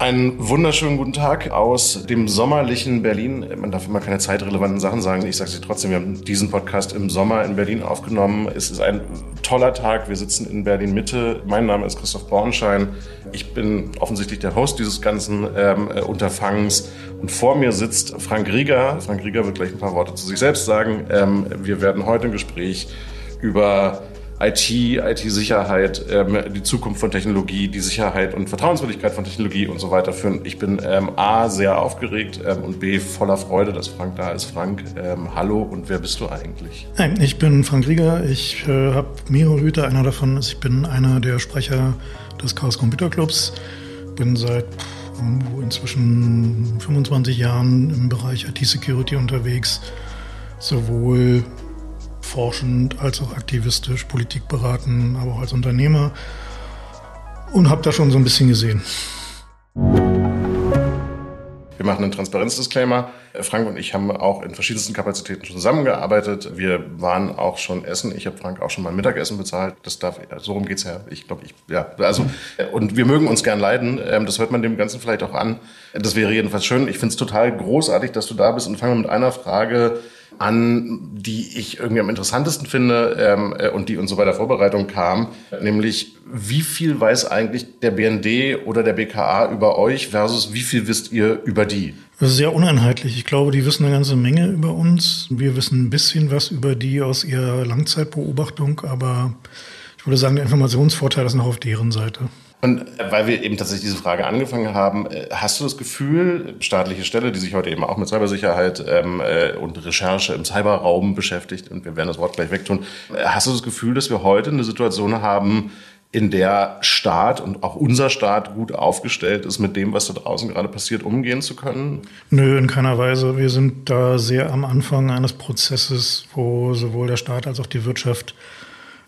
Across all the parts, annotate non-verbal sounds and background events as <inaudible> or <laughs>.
Einen wunderschönen guten Tag aus dem sommerlichen Berlin. Man darf immer keine zeitrelevanten Sachen sagen. Ich sage sie trotzdem. Wir haben diesen Podcast im Sommer in Berlin aufgenommen. Es ist ein toller Tag. Wir sitzen in Berlin Mitte. Mein Name ist Christoph Bornschein. Ich bin offensichtlich der Host dieses ganzen ähm, äh, Unterfangens. Und vor mir sitzt Frank Rieger. Frank Rieger wird gleich ein paar Worte zu sich selbst sagen. Ähm, wir werden heute ein Gespräch über IT, IT-Sicherheit, ähm, die Zukunft von Technologie, die Sicherheit und Vertrauenswürdigkeit von Technologie und so weiter führen. Ich bin ähm, A, sehr aufgeregt ähm, und B, voller Freude, dass Frank da ist. Frank, ähm, hallo und wer bist du eigentlich? Ich bin Frank Rieger. Ich äh, habe mehrere Hüte. Einer davon ist, ich bin einer der Sprecher des Chaos Computer Clubs. Bin seit inzwischen 25 Jahren im Bereich IT-Security unterwegs. Sowohl forschend als auch aktivistisch, Politik beraten, aber auch als Unternehmer und habe da schon so ein bisschen gesehen. Wir machen einen Transparenzdisclaimer. Frank und ich haben auch in verschiedensten Kapazitäten zusammengearbeitet. Wir waren auch schon essen. Ich habe Frank auch schon mal Mittagessen bezahlt. Das darf, so rum geht's ja. Ich glaube, ich, ja, also, und wir mögen uns gern leiden. Ähm, das hört man dem Ganzen vielleicht auch an. Das wäre jedenfalls schön. Ich finde es total großartig, dass du da bist und fangen wir mit einer Frage an, die ich irgendwie am interessantesten finde ähm, äh, und die uns so bei der Vorbereitung kam, nämlich wie viel weiß eigentlich der BND oder der BKA über euch versus wie viel wisst ihr über die? Das ist sehr uneinheitlich. Ich glaube, die wissen eine ganze Menge über uns. Wir wissen ein bisschen was über die aus ihrer Langzeitbeobachtung, aber ich würde sagen, der Informationsvorteil ist noch auf deren Seite. Und weil wir eben tatsächlich diese Frage angefangen haben, äh, hast du das Gefühl, staatliche Stelle, die sich heute eben auch mit Cybersicherheit ähm, äh, und Recherche im Cyberraum beschäftigt, und wir werden das Wort gleich wegtun, äh, hast du das Gefühl, dass wir heute eine Situation haben, in der Staat und auch unser Staat gut aufgestellt ist, mit dem, was da draußen gerade passiert, umgehen zu können? Nö, in keiner Weise. Wir sind da sehr am Anfang eines Prozesses, wo sowohl der Staat als auch die Wirtschaft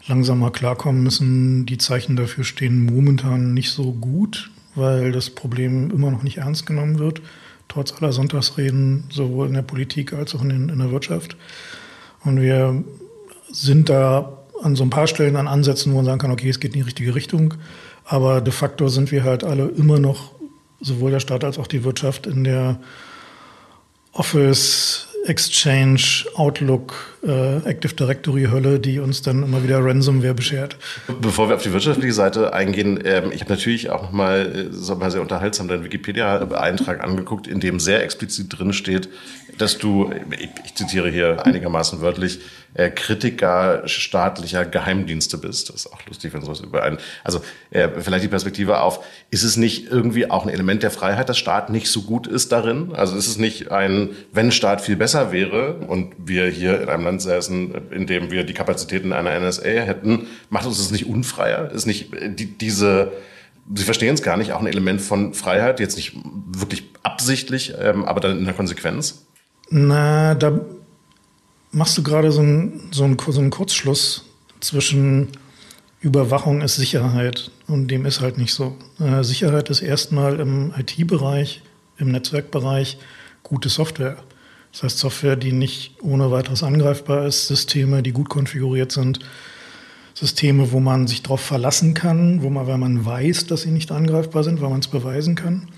langsam mal klarkommen müssen. Die Zeichen dafür stehen momentan nicht so gut, weil das Problem immer noch nicht ernst genommen wird, trotz aller Sonntagsreden, sowohl in der Politik als auch in, den, in der Wirtschaft. Und wir sind da an so ein paar Stellen an Ansätzen, wo man sagen kann, okay, es geht in die richtige Richtung. Aber de facto sind wir halt alle immer noch, sowohl der Staat als auch die Wirtschaft, in der Office, Exchange, Outlook, äh, Active Directory Hölle, die uns dann immer wieder Ransomware beschert. Bevor wir auf die wirtschaftliche Seite eingehen, ähm, ich habe natürlich auch nochmal äh, mal sehr unterhaltsam deinen Wikipedia-Eintrag angeguckt, in dem sehr explizit drin steht, dass du, ich, ich zitiere hier einigermaßen wörtlich, äh, Kritiker staatlicher Geheimdienste bist. Das ist auch lustig, wenn sowas über einen. Also äh, vielleicht die Perspektive auf, ist es nicht irgendwie auch ein Element der Freiheit, dass Staat nicht so gut ist darin? Also ist es nicht ein, wenn Staat viel besser wäre und wir hier in einem Land säßen, in dem wir die Kapazitäten einer NSA hätten, macht uns das nicht unfreier? Ist nicht äh, die, diese Sie verstehen es gar nicht, auch ein Element von Freiheit, jetzt nicht wirklich absichtlich, ähm, aber dann in der Konsequenz? Na, da machst du gerade so einen, so, einen, so einen Kurzschluss zwischen Überwachung ist Sicherheit und dem ist halt nicht so. Äh, Sicherheit ist erstmal im IT-Bereich, im Netzwerkbereich gute Software. Das heißt Software, die nicht ohne weiteres angreifbar ist, Systeme, die gut konfiguriert sind, Systeme, wo man sich darauf verlassen kann, wo man, weil man weiß, dass sie nicht angreifbar sind, weil man es beweisen kann.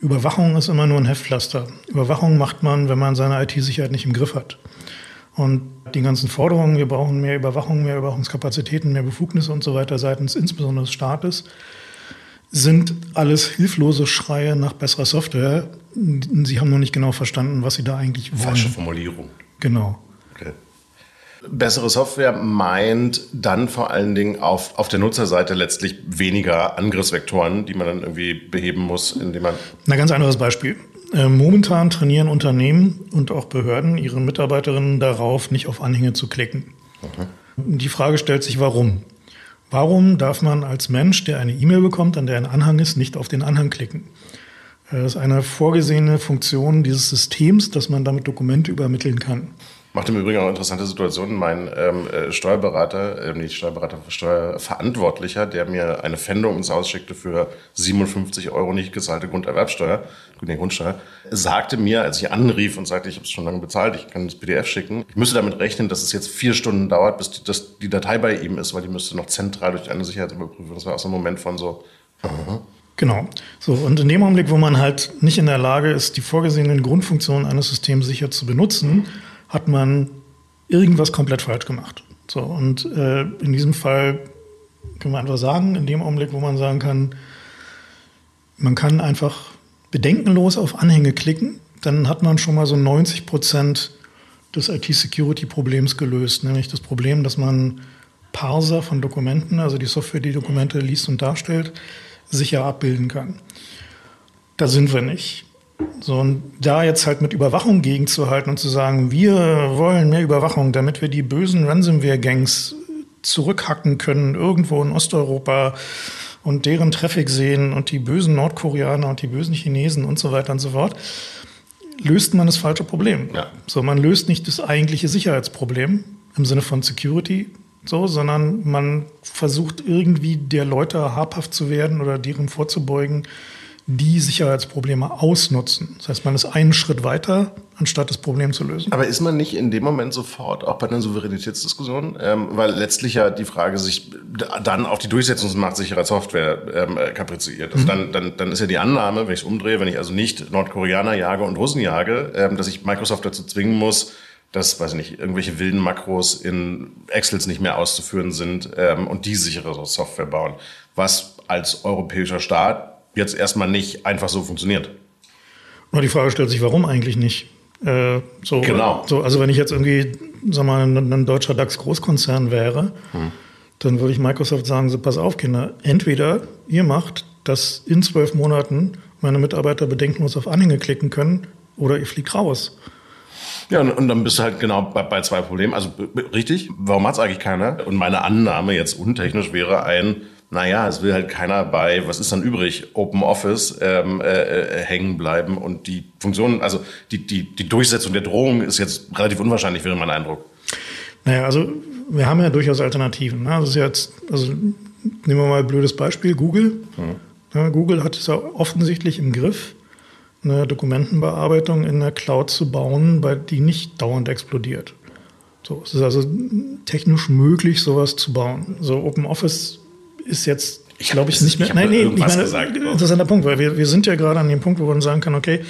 Überwachung ist immer nur ein Heftpflaster. Überwachung macht man, wenn man seine IT-Sicherheit nicht im Griff hat. Und die ganzen Forderungen, wir brauchen mehr Überwachung, mehr Überwachungskapazitäten, mehr Befugnisse und so weiter seitens insbesondere des Staates, sind alles hilflose Schreie nach besserer Software. Sie haben noch nicht genau verstanden, was Sie da eigentlich wollen. Falsche Formulierung. Genau. Okay. Bessere Software meint dann vor allen Dingen auf, auf der Nutzerseite letztlich weniger Angriffsvektoren, die man dann irgendwie beheben muss, indem man. Ein ganz anderes Beispiel. Äh, momentan trainieren Unternehmen und auch Behörden ihre Mitarbeiterinnen darauf, nicht auf Anhänge zu klicken. Okay. Die Frage stellt sich, warum? Warum darf man als Mensch, der eine E-Mail bekommt, an der ein Anhang ist, nicht auf den Anhang klicken? Äh, das ist eine vorgesehene Funktion dieses Systems, dass man damit Dokumente übermitteln kann. Macht im Übrigen auch interessante Situationen. Mein ähm, äh, Steuerberater, äh, nicht Steuerberater, Steuerverantwortlicher, der mir eine Pfändung ins Haus schickte für 57 Euro nicht gezahlte Grunderwerbsteuer, nee, Grundsteuer, sagte mir, als ich anrief und sagte, ich habe es schon lange bezahlt, ich kann das PDF schicken, ich müsste damit rechnen, dass es jetzt vier Stunden dauert, bis die, dass die Datei bei ihm ist, weil die müsste noch zentral durch eine Sicherheitsüberprüfung. Das war auch so ein Moment von so, uh -huh. Genau. So, und in dem Augenblick, wo man halt nicht in der Lage ist, die vorgesehenen Grundfunktionen eines Systems sicher zu benutzen, hat man irgendwas komplett falsch gemacht. So, und äh, in diesem Fall können wir einfach sagen, in dem Augenblick, wo man sagen kann, man kann einfach bedenkenlos auf Anhänge klicken, dann hat man schon mal so 90 Prozent des IT-Security-Problems gelöst, nämlich das Problem, dass man Parser von Dokumenten, also die Software, die Dokumente liest und darstellt, sicher abbilden kann. Da sind wir nicht. So, und da jetzt halt mit Überwachung gegenzuhalten und zu sagen, wir wollen mehr Überwachung, damit wir die bösen Ransomware-Gangs zurückhacken können, irgendwo in Osteuropa und deren Traffic sehen und die bösen Nordkoreaner und die bösen Chinesen und so weiter und so fort, löst man das falsche Problem. Ja. So, man löst nicht das eigentliche Sicherheitsproblem im Sinne von Security, so, sondern man versucht irgendwie der Leute habhaft zu werden oder deren vorzubeugen, die Sicherheitsprobleme ausnutzen. Das heißt, man ist einen Schritt weiter, anstatt das Problem zu lösen. Aber ist man nicht in dem Moment sofort auch bei einer Souveränitätsdiskussion? Ähm, weil letztlich ja die Frage sich dann auf die Durchsetzungsmacht sicherer Software ähm, äh, kapriziert. Also mhm. dann, dann, dann ist ja die Annahme, wenn ich es umdrehe, wenn ich also nicht Nordkoreaner jage und Russen jage, ähm, dass ich Microsoft dazu zwingen muss, dass, weiß ich nicht, irgendwelche wilden Makros in Excels nicht mehr auszuführen sind ähm, und die sichere Software bauen. Was als europäischer Staat jetzt erstmal nicht einfach so funktioniert. Nur die Frage stellt sich, warum eigentlich nicht? Äh, so, genau. So, also wenn ich jetzt irgendwie, sag mal, ein, ein deutscher DAX-Großkonzern wäre, hm. dann würde ich Microsoft sagen, so pass auf, Kinder, entweder ihr macht, dass in zwölf Monaten meine Mitarbeiter bedenkenlos auf Anhänge klicken können, oder ihr fliegt raus. Ja, und, dann bist du halt genau bei, bei zwei Problemen. Also richtig, warum hat es eigentlich keiner? Und meine Annahme jetzt untechnisch wäre ein, naja, es will halt keiner bei, was ist dann übrig, Open Office ähm, äh, äh, hängen bleiben und die Funktion, also die, die, die Durchsetzung der Drohung ist jetzt relativ unwahrscheinlich, wäre mein Eindruck. Naja, also wir haben ja durchaus Alternativen. Ne? Das ist jetzt, also nehmen wir mal ein blödes Beispiel, Google. Hm. Ja, Google hat es ja offensichtlich im Griff, eine Dokumentenbearbeitung in der Cloud zu bauen, bei die nicht dauernd explodiert. So, es ist also technisch möglich, sowas zu bauen. So Open Office ist jetzt, ich glaube ich, nicht mehr. Ich nein, nee, ich meine, gesagt, interessanter Punkt, weil wir, wir sind ja gerade an dem Punkt, wo man sagen kann, okay,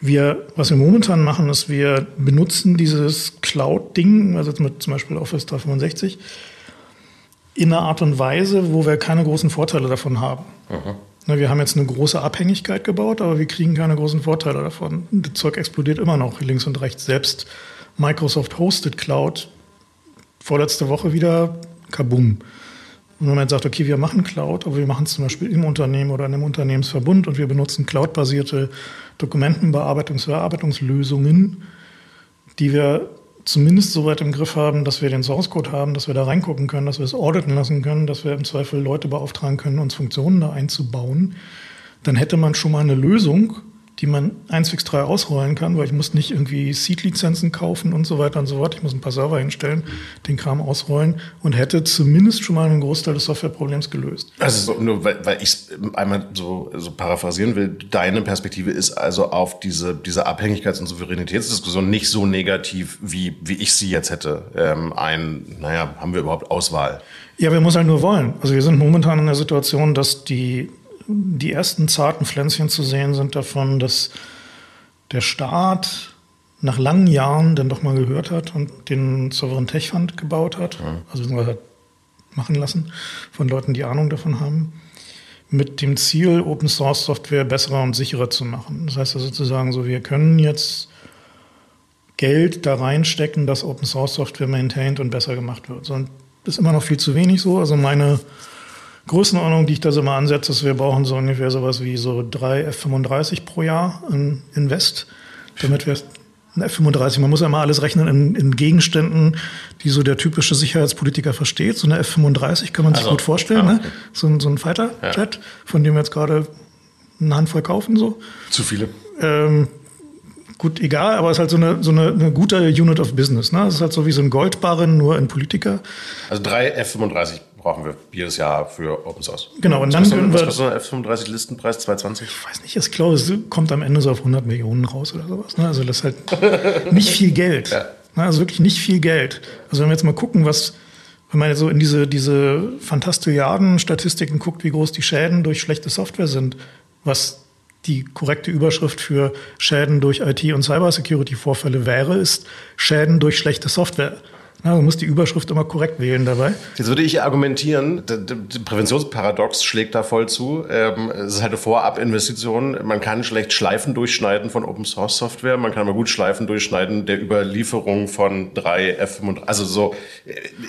wir, was wir momentan machen, ist, wir benutzen dieses Cloud-Ding, also mit zum Beispiel Office 365, in einer Art und Weise, wo wir keine großen Vorteile davon haben. Aha. Wir haben jetzt eine große Abhängigkeit gebaut, aber wir kriegen keine großen Vorteile davon. Das Zeug explodiert immer noch links und rechts. Selbst Microsoft Hosted Cloud vorletzte Woche wieder kabum. Und wenn man jetzt sagt, okay, wir machen Cloud, aber wir machen es zum Beispiel im Unternehmen oder in einem Unternehmensverbund und wir benutzen cloudbasierte Dokumentenbearbeitungs- Verarbeitungslösungen, die wir zumindest so weit im Griff haben, dass wir den Source Code haben, dass wir da reingucken können, dass wir es auditen lassen können, dass wir im Zweifel Leute beauftragen können, uns Funktionen da einzubauen, dann hätte man schon mal eine Lösung, die man 1.6.3 ausrollen kann, weil ich muss nicht irgendwie Seed-Lizenzen kaufen und so weiter und so fort. Ich muss ein paar Server hinstellen, den Kram ausrollen und hätte zumindest schon mal einen Großteil des Softwareproblems gelöst. Also nur weil, weil ich es einmal so, so paraphrasieren will, deine Perspektive ist also auf diese, diese Abhängigkeits- und Souveränitätsdiskussion nicht so negativ, wie, wie ich sie jetzt hätte. Ähm, ein, naja, haben wir überhaupt Auswahl? Ja, wir müssen halt nur wollen. Also wir sind momentan in der Situation, dass die die ersten zarten Pflänzchen zu sehen sind davon, dass der Staat nach langen Jahren dann doch mal gehört hat und den Sovereign Tech Fund gebaut hat, ja. also hat machen lassen von Leuten, die Ahnung davon haben, mit dem Ziel, Open Source Software besserer und sicherer zu machen. Das heißt also sozusagen so, wir können jetzt Geld da reinstecken, dass Open Source Software maintained und besser gemacht wird. Und das ist immer noch viel zu wenig so. Also meine Größenordnung, die ich da so mal ansetze, ist, wir brauchen so ungefähr sowas wie so drei F-35 pro Jahr in Invest, damit wir ein F-35, man muss ja mal alles rechnen in, in, Gegenständen, die so der typische Sicherheitspolitiker versteht. So eine F-35 kann man sich also, gut vorstellen, ja, ne? okay. ne? so, so ein Fighter-Jet, ja. von dem wir jetzt gerade eine Handvoll kaufen. So. Zu viele. Ähm, gut, egal, aber es ist halt so eine, so eine, eine gute Unit of Business. Ne? Es ist halt so wie so ein Goldbarren, nur ein Politiker. Also drei F-35 brauchen wir jedes Jahr für Open Source. Genau, und dann können wir. Was kostet ein F35 Listenpreis 220? Ich weiß nicht, ich glaube, es kommt am Ende so auf 100 Millionen raus oder sowas. Ne? Also das ist halt nicht viel Geld. <laughs> Ja. Ne? Also wirklich nicht viel Geld. Also wenn wir jetzt mal gucken, was, wenn man so in diese, diese Fantastilliarden-Statistiken guckt, wie groß die Schäden durch schlechte Software sind, was die korrekte Überschrift für Schäden durch IT- und Cybersecurity-Vorfälle wäre, ist Schäden durch schlechte Software. Ja, man muss die Überschrift immer korrekt wählen dabei. Jetzt würde ich argumentieren, der Präventionsparadox schlägt da voll zu. Ähm, es ist halt eine Vorabinvestition. Man kann schlecht Schleifen durchschneiden von Open Source Software. Man kann aber gut Schleifen durchschneiden der Überlieferung von drei F35. Also so.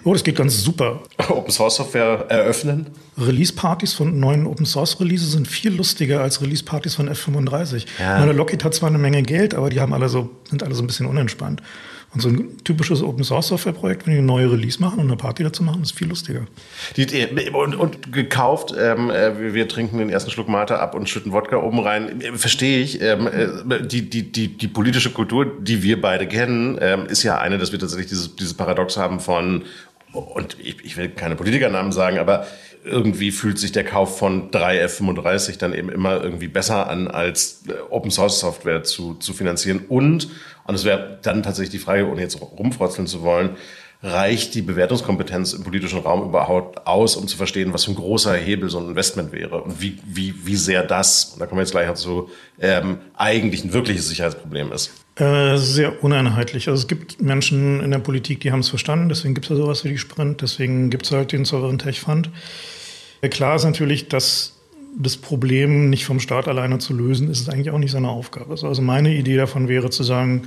Oh, das geht ganz super. <laughs> Open Source Software eröffnen. Release-Partys von neuen Open Source Releases sind viel lustiger als Release-Partys von F35. Ja. Meine Lockheed hat zwar eine Menge Geld, aber die haben alle so, sind alle so ein bisschen unentspannt. Und so ein typisches Open Source Software Projekt, wenn die eine neue Release machen und eine Party dazu machen, ist viel lustiger. Die, und, und, gekauft, ähm, äh, wir trinken den ersten Schluck Mate ab und schütten Wodka oben rein. Verstehe ich. Ähm, äh, die, die, die, die politische Kultur, die wir beide kennen, ähm, ist ja eine, dass wir tatsächlich dieses, dieses Paradox haben von und ich, ich will keine Politikernamen sagen, aber irgendwie fühlt sich der Kauf von 3 F35 dann eben immer irgendwie besser an, als äh, Open Source Software zu, zu finanzieren. Und, und es wäre dann tatsächlich die Frage, ohne jetzt rumfrotzeln zu wollen, reicht die Bewertungskompetenz im politischen Raum überhaupt aus, um zu verstehen, was für ein großer Hebel so ein Investment wäre und wie, wie, wie sehr das, und da kommen wir jetzt gleich dazu, ähm, eigentlich ein wirkliches Sicherheitsproblem ist? Äh, sehr uneinheitlich. Also es gibt Menschen in der Politik, die haben es verstanden, deswegen gibt es ja sowas wie die Sprint, deswegen gibt es halt den Sovereign Tech Fund. Klar ist natürlich, dass das Problem nicht vom Staat alleine zu lösen, ist es eigentlich auch nicht seine Aufgabe. Also meine Idee davon wäre zu sagen,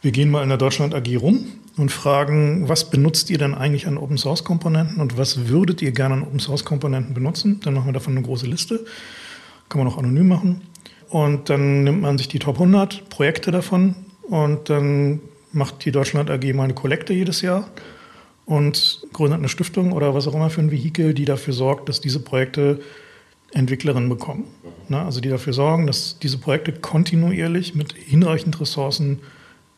wir gehen mal in der Deutschland AG rum und fragen, was benutzt ihr denn eigentlich an Open Source Komponenten und was würdet ihr gerne an Open Source Komponenten benutzen? Dann machen wir davon eine große Liste. Kann man auch anonym machen. Und dann nimmt man sich die Top 100 Projekte davon und dann macht die Deutschland AG mal eine Kollekte jedes Jahr und gründet eine Stiftung oder was auch immer für ein Vehikel, die dafür sorgt, dass diese Projekte Entwicklerinnen bekommen. Ne? Also die dafür sorgen, dass diese Projekte kontinuierlich mit hinreichend Ressourcen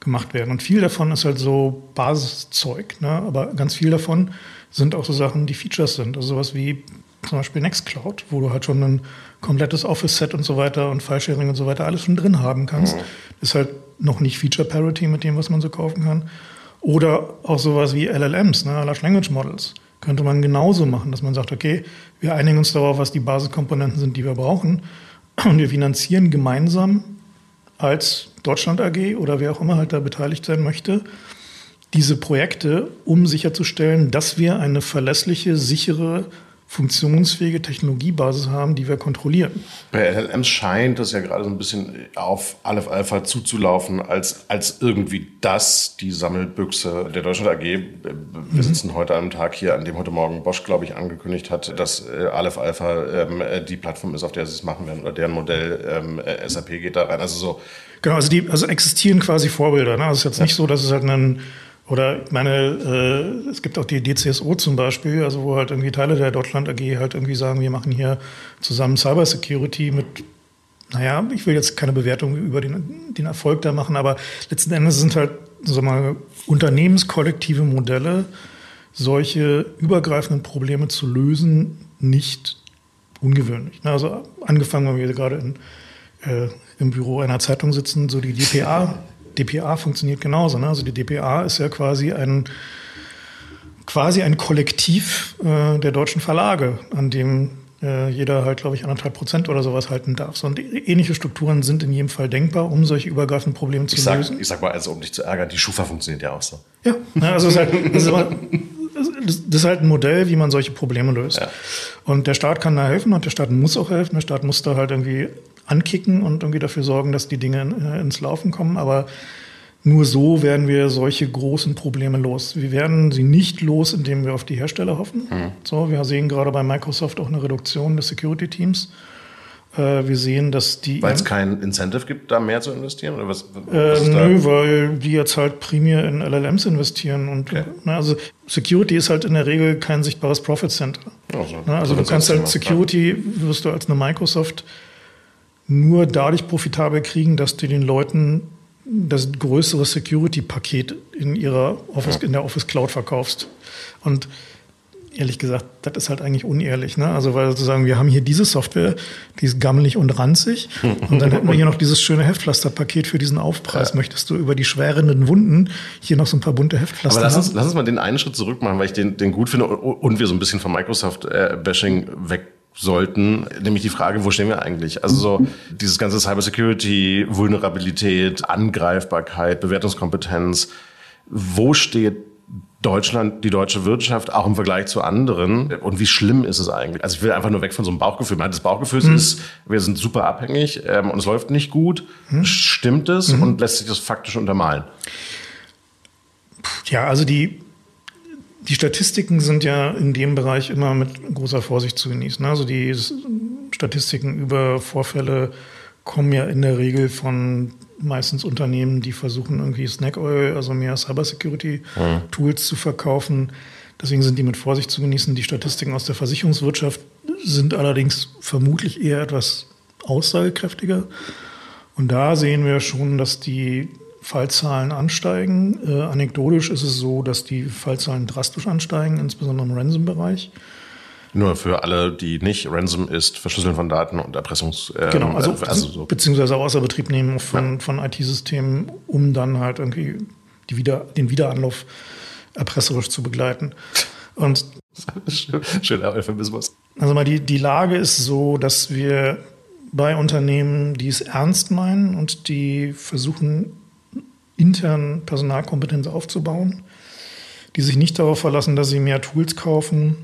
gemacht werden. Und viel davon ist halt so Basiszeug, ne? aber ganz viel davon sind auch so Sachen, die Features sind. Also sowas wie zum Beispiel Nextcloud, wo du halt schon ein komplettes Office-Set und so weiter und File-Sharing und so weiter alles schon drin haben kannst. Mhm. Ist halt noch nicht Feature-Parity mit dem, was man so kaufen kann. Oder auch sowas wie LLMs, ne, Large Language Models. Könnte man genauso machen, dass man sagt, okay, wir einigen uns darauf, was die Basiskomponenten sind, die wir brauchen. <clears throat> Und wir finanzieren gemeinsam als Deutschland AG oder wer auch immer halt da beteiligt sein möchte, diese Projekte, um sicherzustellen, dass wir eine verlässliche, sichere funktionsfähige Technologiebasis haben, die wir kontrollieren. Bei LLMs scheint das ja gerade so ein bisschen auf Aleph Alpha zuzulaufen, als, als irgendwie das, die Sammelbüchse der Deutschland AG. Wir mhm. sitzen heute am Tag hier, an dem heute Morgen Bosch, glaube ich, angekündigt hat, dass äh, Aleph Alpha ähm, die Plattform ist, auf der sie es machen werden, oder deren Modell ähm, äh, SAP geht da rein. Also so. Genau, also die also existieren quasi Vorbilder. Ne? Also es ist jetzt ja. nicht so, dass es halt ein oder ich meine, äh, es gibt auch die DCSO zum Beispiel, also wo halt irgendwie Teile der Deutschland AG halt irgendwie sagen, wir machen hier zusammen Cybersecurity mit, naja, ich will jetzt keine Bewertung über den, den Erfolg da machen, aber letzten Endes sind halt, sagen wir mal, unternehmenskollektive Modelle, solche übergreifenden Probleme zu lösen, nicht ungewöhnlich. Also angefangen, wenn wir gerade in, äh, im Büro einer Zeitung sitzen, so die DPA DPA funktioniert genauso. Ne? Also die DPA ist ja quasi ein, quasi ein Kollektiv äh, der deutschen Verlage, an dem äh, jeder halt, glaube ich, anderthalb Prozent oder sowas halten darf. So, und ähnliche Strukturen sind in jedem Fall denkbar, um solche übergreifenden Probleme zu ich sag, lösen. Ich sag mal, also um dich zu ärgern, die Schufa funktioniert ja auch so. Ja, ne, also es ist halt, das ist, immer, das ist halt ein Modell, wie man solche Probleme löst. Ja. Und der Staat kann da helfen und der Staat muss auch helfen. Der Staat muss da halt irgendwie ankicken und irgendwie dafür sorgen, dass die Dinge äh, ins Laufen kommen. Aber nur so werden wir solche großen Probleme los. Wir werden sie nicht los, indem wir auf die Hersteller hoffen. Mhm. So, wir sehen gerade bei Microsoft auch eine Reduktion des Security-Teams. Äh, wir sehen, dass die. Weil es kein Incentive gibt, da mehr zu investieren? Oder was, was äh, nö, weil die jetzt halt primär in LLMs investieren. Und okay. ne, also Security ist halt in der Regel kein sichtbares Profit Center. Also, ne, also du kannst halt Security, wirst du als eine Microsoft nur dadurch profitabel kriegen, dass du den Leuten das größere Security-Paket in ihrer Office, in der Office Cloud verkaufst. Und ehrlich gesagt, das ist halt eigentlich unehrlich. Ne? Also weil sozusagen, wir haben hier diese Software, die ist gammelig und ranzig. <laughs> und dann hätten wir hier noch dieses schöne Heftpflasterpaket für diesen Aufpreis. Ja. Möchtest du über die schwerenden Wunden hier noch so ein paar bunte Heftpflaster Aber lass uns, lass uns mal den einen Schritt zurück machen, weil ich den, den gut finde und wir so ein bisschen vom Microsoft-Bashing weg sollten, nämlich die Frage, wo stehen wir eigentlich? Also so dieses ganze Cybersecurity, Vulnerabilität, Angreifbarkeit, Bewertungskompetenz, wo steht Deutschland, die deutsche Wirtschaft, auch im Vergleich zu anderen. Und wie schlimm ist es eigentlich? Also ich will einfach nur weg von so einem Bauchgefühl. Das Bauchgefühl mhm. ist, wir sind super abhängig ähm, und es läuft nicht gut. Mhm. Stimmt es mhm. und lässt sich das faktisch untermalen? Ja, also die, die Statistiken sind ja in dem Bereich immer mit großer Vorsicht zu genießen. Also die Statistiken über Vorfälle kommen ja in der Regel von meistens Unternehmen, die versuchen irgendwie Snack Oil, also mehr Cybersecurity-Tools mhm. zu verkaufen. Deswegen sind die mit Vorsicht zu genießen. Die Statistiken aus der Versicherungswirtschaft sind allerdings vermutlich eher etwas aussagekräftiger. Und da sehen wir schon, dass die Fallzahlen ansteigen. Äh, anekdotisch ist es so, dass die Fallzahlen drastisch ansteigen, insbesondere im Ransom-Bereich. Nur für alle, die nicht, Ransom ist Verschlüsseln von Daten und Erpressungs... Äh, genau, also, äh, also so. beziehungsweise außer Betrieb nehmen von, ja. von IT-Systemen, um dann halt irgendwie die wieder, den Wiederanlauf erpresserisch zu begleiten. Und <laughs> Schöner Euphemismus. Also mal die, die Lage ist so, dass wir bei Unternehmen, die es ernst meinen und die versuchen, intern Personalkompetenz aufzubauen, die sich nicht darauf verlassen, dass sie mehr Tools kaufen,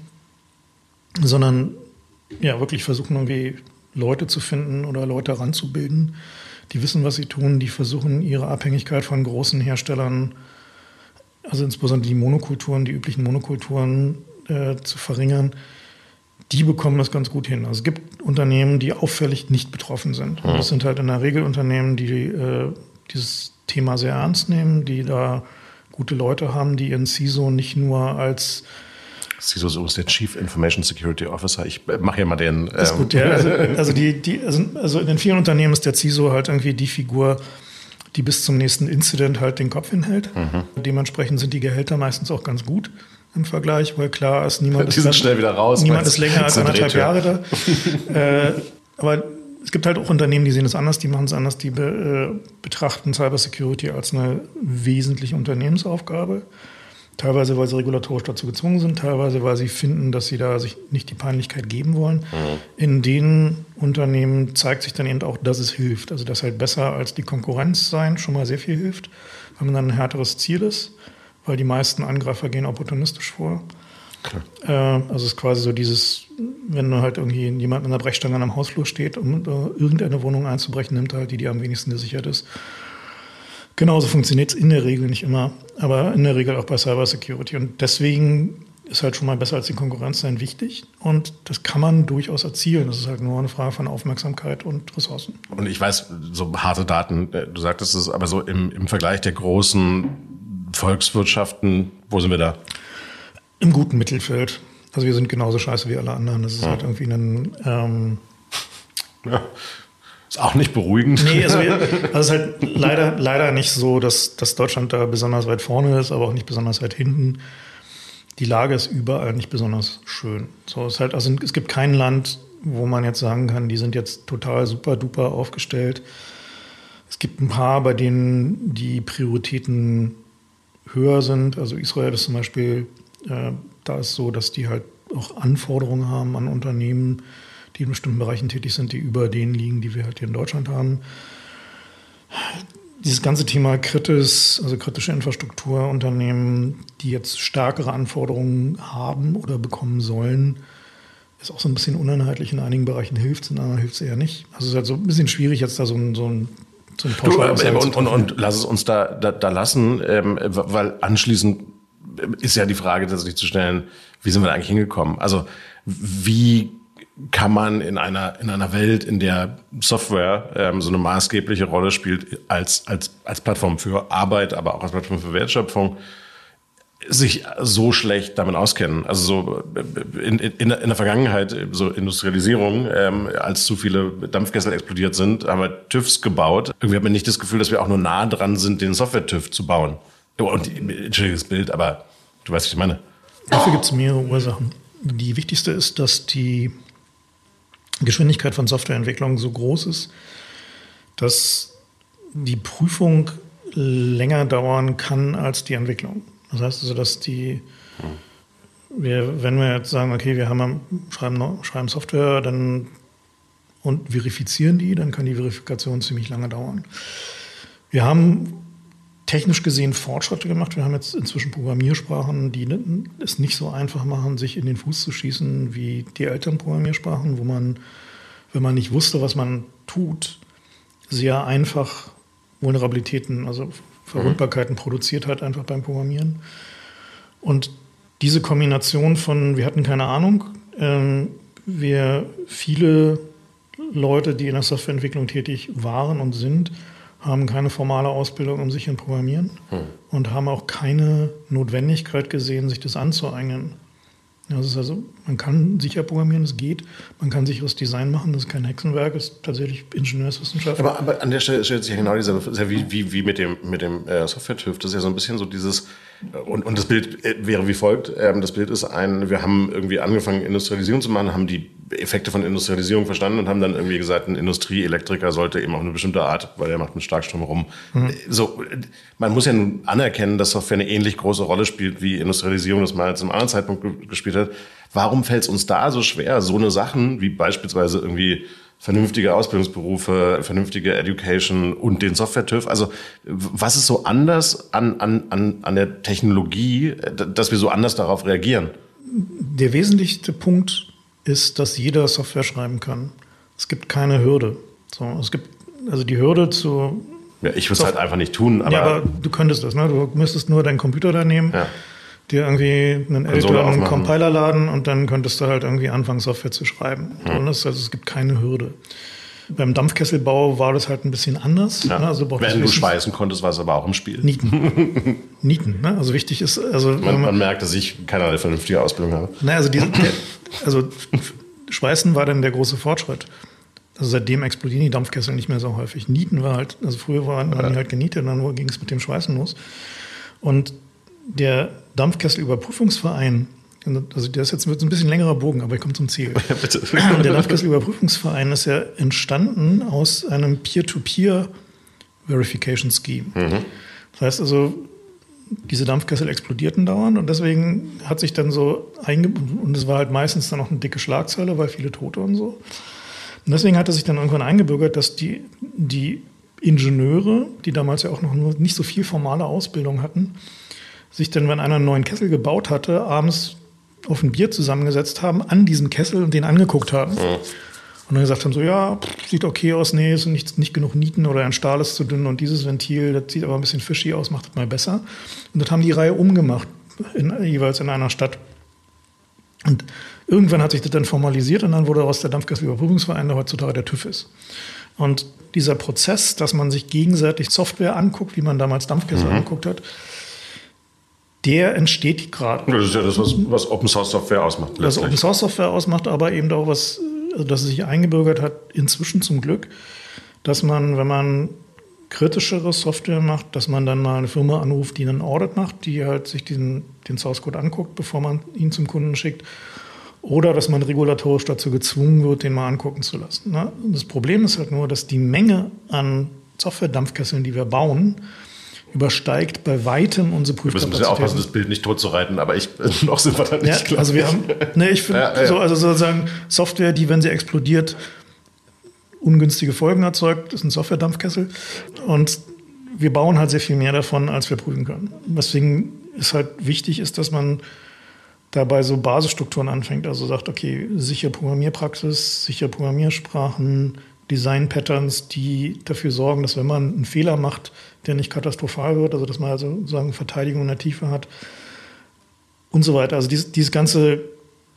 sondern ja wirklich versuchen irgendwie Leute zu finden oder Leute ranzubilden, die wissen, was sie tun, die versuchen ihre Abhängigkeit von großen Herstellern, also insbesondere die Monokulturen, die üblichen Monokulturen äh, zu verringern. Die bekommen das ganz gut hin. Also es gibt Unternehmen, die auffällig nicht betroffen sind. Und das sind halt in der Regel Unternehmen, die äh, dieses Thema sehr ernst nehmen, die da gute Leute haben, die ihren CISO nicht nur als CISO ist übrigens der Chief Information Security Officer. Ich äh, mache ja mal den. Ähm ist gut, ja. Also, <laughs> also, die, die, also, also in den vielen Unternehmen ist der CISO halt irgendwie die Figur, die bis zum nächsten Incident halt den Kopf hinhält. Mhm. Dementsprechend sind die Gehälter meistens auch ganz gut im Vergleich, weil klar ist, niemand <laughs> die ist, sind schnell wieder raus. Niemand ist länger als anderthalb Jahre da. <laughs> äh, aber es gibt halt auch Unternehmen, die sehen es anders, die machen es anders, die be, äh, betrachten Cybersecurity als eine wesentliche Unternehmensaufgabe. Teilweise, weil sie regulatorisch dazu gezwungen sind, teilweise, weil sie finden, dass sie da sich nicht die Peinlichkeit geben wollen. Mhm. In den Unternehmen zeigt sich dann eben auch, dass es hilft. Also, dass halt besser als die Konkurrenz sein schon mal sehr viel hilft, wenn man dann ein härteres Ziel ist, weil die meisten Angreifer gehen opportunistisch vor. Äh, also, es ist quasi so dieses, wenn du halt irgendwie jemand mit einer Brechstange am Hausflur steht, um irgendeine Wohnung einzubrechen, nimmt halt die, die am wenigsten gesichert ist. Genauso funktioniert es in der Regel nicht immer, aber in der Regel auch bei Cybersecurity. Und deswegen ist halt schon mal besser als die Konkurrenz sein wichtig. Und das kann man durchaus erzielen. Das ist halt nur eine Frage von Aufmerksamkeit und Ressourcen. Und ich weiß, so harte Daten, äh, du sagtest es, aber so im, im Vergleich der großen Volkswirtschaften, wo sind wir da? Im guten Mittelfeld. Also wir sind genauso scheiße wie alle anderen. Das ist ja. halt irgendwie ein ähm, ja. Ist auch nicht beruhigend. Nee, also, wir, <laughs> also es ist halt leider, leider nicht so, dass, dass Deutschland da besonders weit vorne ist, aber auch nicht besonders weit hinten. Die Lage ist überall nicht besonders schön. So ist halt, also es gibt kein Land, wo man jetzt sagen kann, die sind jetzt total super duper aufgestellt. Es gibt ein paar, bei denen die Prioritäten höher sind. Also Israel ist zum Beispiel, äh, da ist so, dass die halt auch Anforderungen haben an Unternehmen, die in bestimmten Bereichen tätig sind, die über denen liegen, die wir halt hier in Deutschland haben. Dieses ganze Thema Kritis, also kritische Infrastrukturunternehmen, die jetzt stärkere Anforderungen haben oder bekommen sollen, ist auch so ein bisschen uneinheitlich. In einigen Bereichen hilft es, in anderen hilft es eher nicht. Also es ist halt so ein bisschen schwierig, jetzt da so ein, so ein so du, äh, und, und, und, lass es uns da, da, da lassen, ähm, weil anschließend ist ja die Frage tatsächlich zu stellen, wie sind wir da eigentlich hingekommen? Also wie kann man in einer, in einer Welt, in der Software ähm, so eine maßgebliche Rolle spielt als, als, als Plattform für Arbeit, aber auch als Plattform für Wertschöpfung, sich so schlecht damit auskennen. Also so äh, in, in, in der Vergangenheit, so Industrialisierung, ähm, als zu viele Dampfkessel explodiert sind, haben wir TÜVs gebaut. Irgendwie hat man nicht das Gefühl, dass wir auch nur nah dran sind, den Software-TÜV zu bauen. Und, entschuldiges Bild, aber du weißt, was ich meine. Dafür gibt es mehrere Ursachen. Die wichtigste ist, dass die Geschwindigkeit von Softwareentwicklung so groß ist, dass die Prüfung länger dauern kann als die Entwicklung. Das heißt also, dass die, wir, wenn wir jetzt sagen, okay, wir haben, schreiben, schreiben Software dann, und verifizieren die, dann kann die Verifikation ziemlich lange dauern. Wir haben technisch gesehen Fortschritte gemacht. Wir haben jetzt inzwischen Programmiersprachen, die es nicht so einfach machen, sich in den Fuß zu schießen wie die älteren Programmiersprachen, wo man, wenn man nicht wusste, was man tut, sehr einfach Vulnerabilitäten, also Verwundbarkeiten mhm. produziert hat, einfach beim Programmieren. Und diese Kombination von, wir hatten keine Ahnung, ähm, wir viele Leute, die in der Softwareentwicklung tätig waren und sind, haben keine formale Ausbildung um sich in Programmieren hm. und haben auch keine Notwendigkeit gesehen, sich das anzueignen. Das ist also, man kann sicher programmieren, es geht. Man kann sicheres Design machen, das ist kein Hexenwerk, das ist tatsächlich Ingenieurswissenschaft. Aber, aber an der Stelle stellt sich ja genau dieser, ja wie, wie, wie mit dem, mit dem äh, Software-TÜV, das ist ja so ein bisschen so dieses, und, und das Bild äh, wäre wie folgt. Ähm, das Bild ist ein, wir haben irgendwie angefangen, Industrialisierung zu machen, haben die Effekte von Industrialisierung verstanden und haben dann irgendwie gesagt, ein Industrieelektriker sollte eben auf eine bestimmte Art, weil er macht mit Starkstrom rum. Mhm. So, man muss ja nun anerkennen, dass Software eine ähnlich große Rolle spielt, wie Industrialisierung das mal zu einem anderen Zeitpunkt gespielt hat. Warum fällt es uns da so schwer, so eine Sachen wie beispielsweise irgendwie vernünftige Ausbildungsberufe, vernünftige Education und den Software-TÜV. Also was ist so anders an, an, an, an der Technologie, dass wir so anders darauf reagieren? Der wesentlichste Punkt ist, dass jeder Software schreiben kann. Es gibt keine Hürde. So, es gibt also die Hürde zu. Ja, ich würde es halt einfach nicht tun. Aber ja, aber du könntest das. Ne? Du müsstest nur deinen Computer da nehmen. Ja dir irgendwie einen älteren Compiler laden und dann könntest du halt irgendwie anfangen, Software zu schreiben. Mhm. also es gibt keine Hürde. Beim Dampfkesselbau war das halt ein bisschen anders. Ja. Ne? Also Wenn du schweißen konntest, war es aber auch im Spiel. Nieten. <laughs> Nieten. Ne? Also wichtig ist, also man, man, man, merkt, dass ich keine vernünftige Ausbildung habe. Naja, also, die, <laughs> also Schweißen war dann der große Fortschritt. Also seitdem explodieren die Dampfkessel nicht mehr so häufig. Nieten war halt, also früher waren, ja. die halt genietet und dann ging es mit dem Schweißen los. Und der Dampfkesselüberprüfungsverein, also der ist jetzt ein bisschen längerer Bogen, aber ich komme zum Ziel. <laughs> Ja, bitte. <laughs> Der Dampfkesselüberprüfungsverein ist ja entstanden aus einem Peer-to-Peer Verification Scheme. Mhm. Das heißt also, diese Dampfkessel explodierten dauernd und deswegen hat sich dann so eingebunden, und es war halt meistens dann noch eine dicke Schlagzeile, weil viele Tote und so. Und deswegen hat er sich dann irgendwann eingebürgert, dass die, die Ingenieure, die damals ja auch noch nur nicht so viel formale Ausbildung hatten, sich dann, wenn einer einen neuen Kessel gebaut hatte, abends auf ein Bier zusammengesetzt haben, an diesem Kessel und den angeguckt haben. Mhm. Und dann gesagt haben, so, ja, sieht okay aus, nee, es sind nicht, nicht genug Nieten oder ein Stahl ist zu dünn und dieses Ventil, das sieht aber ein bisschen fishy aus, macht das mal besser. Und das haben die Reihe umgemacht, in, jeweils in einer Stadt. Und irgendwann hat sich das dann formalisiert und dann wurde aus der Dampfkesselüberprüfungsverein, der heutzutage der TÜV ist. Und dieser Prozess, dass man sich gegenseitig Software anguckt, wie man damals Dampfkessel mhm. angeguckt hat, der entsteht gerade. Das ist ja das, was, was Open Source Software ausmacht. Was Open Source Software ausmacht, aber eben auch was, also dass es sich eingebürgert hat, inzwischen zum Glück, dass man, wenn man kritischere Software macht, dass man dann mal eine Firma anruft, die einen Audit macht, die halt sich diesen, den Source Code anguckt, bevor man ihn zum Kunden schickt. Oder dass man regulatorisch dazu gezwungen wird, den mal angucken zu lassen. Ne? Das Problem ist halt nur, dass die Menge an Software-Dampfkesseln, die wir bauen, übersteigt bei weitem unsere Prüfkapazität. Wir müssen ja aufpassen, das Bild nicht tot zu reiten, aber ich, <laughs> noch sind wir da nicht, ja, Also wir haben, ne, ich finde, ja, ja. so, also sozusagen Software, die, wenn sie explodiert, ungünstige Folgen erzeugt, ist ein Software-Dampfkessel. Und wir bauen halt sehr viel mehr davon, als wir prüfen können. Deswegen ist halt wichtig, ist, dass man dabei so Basisstrukturen anfängt. Also sagt, okay, sichere Programmierpraxis, sichere Programmiersprachen, Design-Patterns, die dafür sorgen, dass wenn man einen Fehler macht, der nicht katastrophal wird, also dass man also sozusagen Verteidigung in der Tiefe hat und so weiter. Also dieses, dieses ganze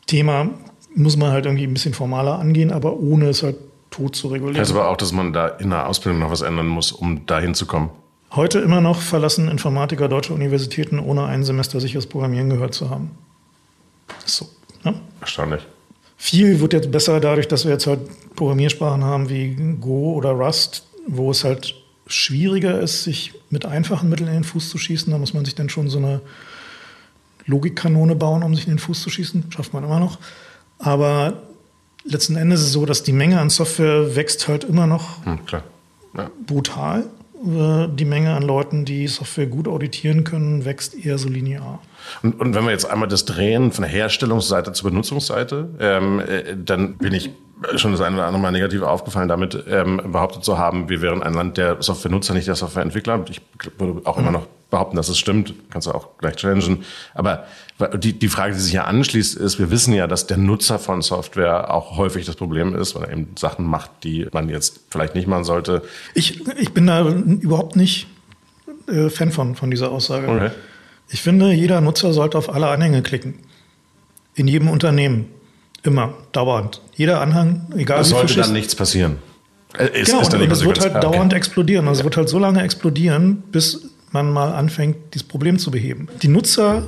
Thema muss man halt irgendwie ein bisschen formaler angehen, aber ohne es halt tot zu regulieren. Heißt aber auch, dass man da in der Ausbildung noch was ändern muss, um dahin zu kommen. Heute immer noch verlassen Informatiker deutsche Universitäten, ohne ein Semester sicheres Programmieren gehört zu haben. So. Ne? Erstaunlich. Viel wird jetzt besser dadurch, dass wir jetzt halt Programmiersprachen haben wie Go oder Rust, wo es halt schwieriger ist, sich mit einfachen Mitteln in den Fuß zu schießen. Da muss man sich dann schon so eine Logikkanone bauen, um sich in den Fuß zu schießen. Schafft man immer noch. Aber letzten Endes ist es so, dass die Menge an Software wächst halt immer noch Hm. Ja. brutal. Äh, Die Menge an Leuten, die Software gut auditieren können, wächst eher so linear. Und, und wenn wir jetzt einmal das drehen von der Herstellungsseite zur Benutzungsseite, ähm, äh, dann bin ich schon das eine oder andere Mal negativ aufgefallen, damit ähm, behauptet zu haben, wir wären ein Land der Softwarenutzer, nicht der Softwareentwickler. Ich würde auch immer noch behaupten, dass es stimmt. Kannst du auch gleich challengen. Aber die, die Frage, die sich ja anschließt, ist, wir wissen ja, dass der Nutzer von Software auch häufig das Problem ist, weil er eben Sachen macht, die man jetzt vielleicht nicht machen sollte. Ich, ich bin da überhaupt nicht äh, Fan von, von dieser Aussage. Okay. Ich finde, jeder Nutzer sollte auf alle Anhänge klicken. In jedem Unternehmen. Immer, dauernd. Jeder Anhang, egal Es wie sollte dann ist. nichts passieren. Äh, Ist, Genau, ist und es wird halt Ah, okay. dauernd explodieren. Also es wird halt so lange explodieren, bis man mal anfängt, dieses Problem zu beheben. Die Nutzer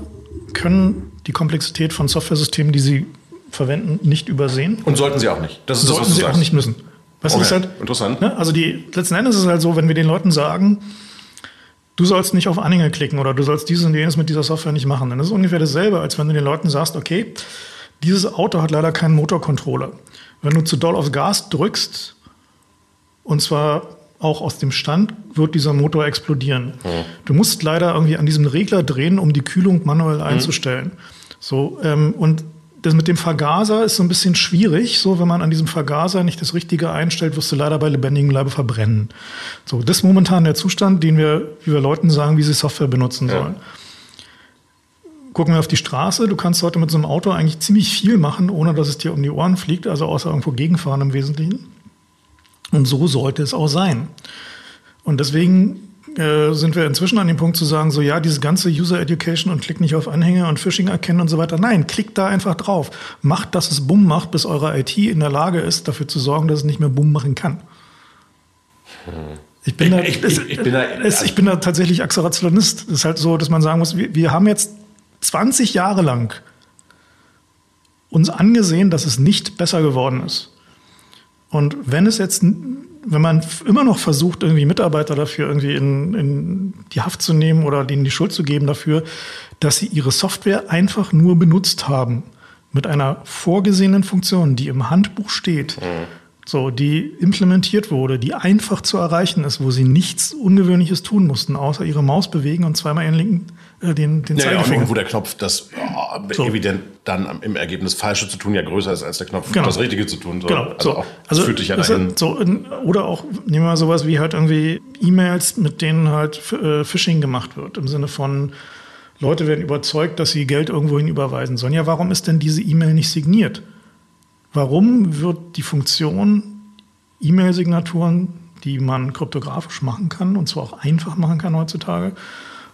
können die Komplexität von Softwaresystemen, die sie verwenden, nicht übersehen. Und sollten sie auch nicht. Das ist das, sollten was du sie sagst. auch nicht müssen. Du, das ist Okay, halt, interessant. Ne? Also die, letzten Endes ist es halt so, wenn wir den Leuten sagen, du sollst nicht auf Anhänger klicken oder du sollst dieses und jenes mit dieser Software nicht machen, dann ist es ungefähr dasselbe, als wenn du den Leuten sagst, okay, dieses Auto hat leider keinen Motorcontroller. Wenn du zu doll aufs Gas drückst, und zwar auch aus dem Stand, wird dieser Motor explodieren. Du musst leider irgendwie an diesem Regler drehen, um die Kühlung manuell einzustellen. So, ähm, und das mit dem Vergaser ist so ein bisschen schwierig. So, wenn man an diesem Vergaser nicht das Richtige einstellt, wirst du leider bei lebendigem Leibe verbrennen. So, das ist momentan der Zustand, den wir, wie wir Leuten sagen, wie sie Software benutzen sollen. Gucken wir auf die Straße. Du kannst heute mit so einem Auto eigentlich ziemlich viel machen, ohne dass es dir um die Ohren fliegt, also außer irgendwo gegenfahren im Wesentlichen. Und so sollte es auch sein. Und deswegen äh, sind wir inzwischen an dem Punkt zu sagen, so ja, dieses ganze User Education und klick nicht auf Anhänge und Phishing erkennen und so weiter. Nein, klickt da einfach drauf. Macht, dass es Bumm macht, bis eure IT in der Lage ist, dafür zu sorgen, dass es nicht mehr Bumm machen kann. Ich bin, da, ich- ich- ich bin da- es- ich bin da tatsächlich Accelerationist. Es ist halt so, dass man sagen muss, wir, wir haben jetzt 20 Jahre lang uns angesehen, dass es nicht besser geworden ist. Und wenn es jetzt, wenn man immer noch versucht, irgendwie Mitarbeiter dafür irgendwie in, in die Haft zu nehmen oder denen die Schuld zu geben dafür, dass sie ihre Software einfach nur benutzt haben mit einer vorgesehenen Funktion, die im Handbuch steht, so die implementiert wurde, die einfach zu erreichen ist, wo sie nichts Ungewöhnliches tun mussten, außer ihre Maus bewegen und zweimal ihren linken, den, den Ja, ja, und irgendwo der Knopf, das oh, So. evident dann im Ergebnis Falsche zu tun, ja größer ist als der Knopf, Genau. das Richtige zu tun. So. Genau, Also, so. auch, das führt dich ja dahin. so, oder auch, nehmen wir mal sowas wie halt irgendwie E-Mails, mit denen halt äh, Phishing gemacht wird. Im Sinne von, Leute werden überzeugt, dass sie Geld irgendwohin überweisen sollen. Ja, warum ist denn diese E-Mail nicht signiert? Warum wird die Funktion E-Mail-Signaturen, die man kryptografisch machen kann, und zwar auch einfach machen kann heutzutage,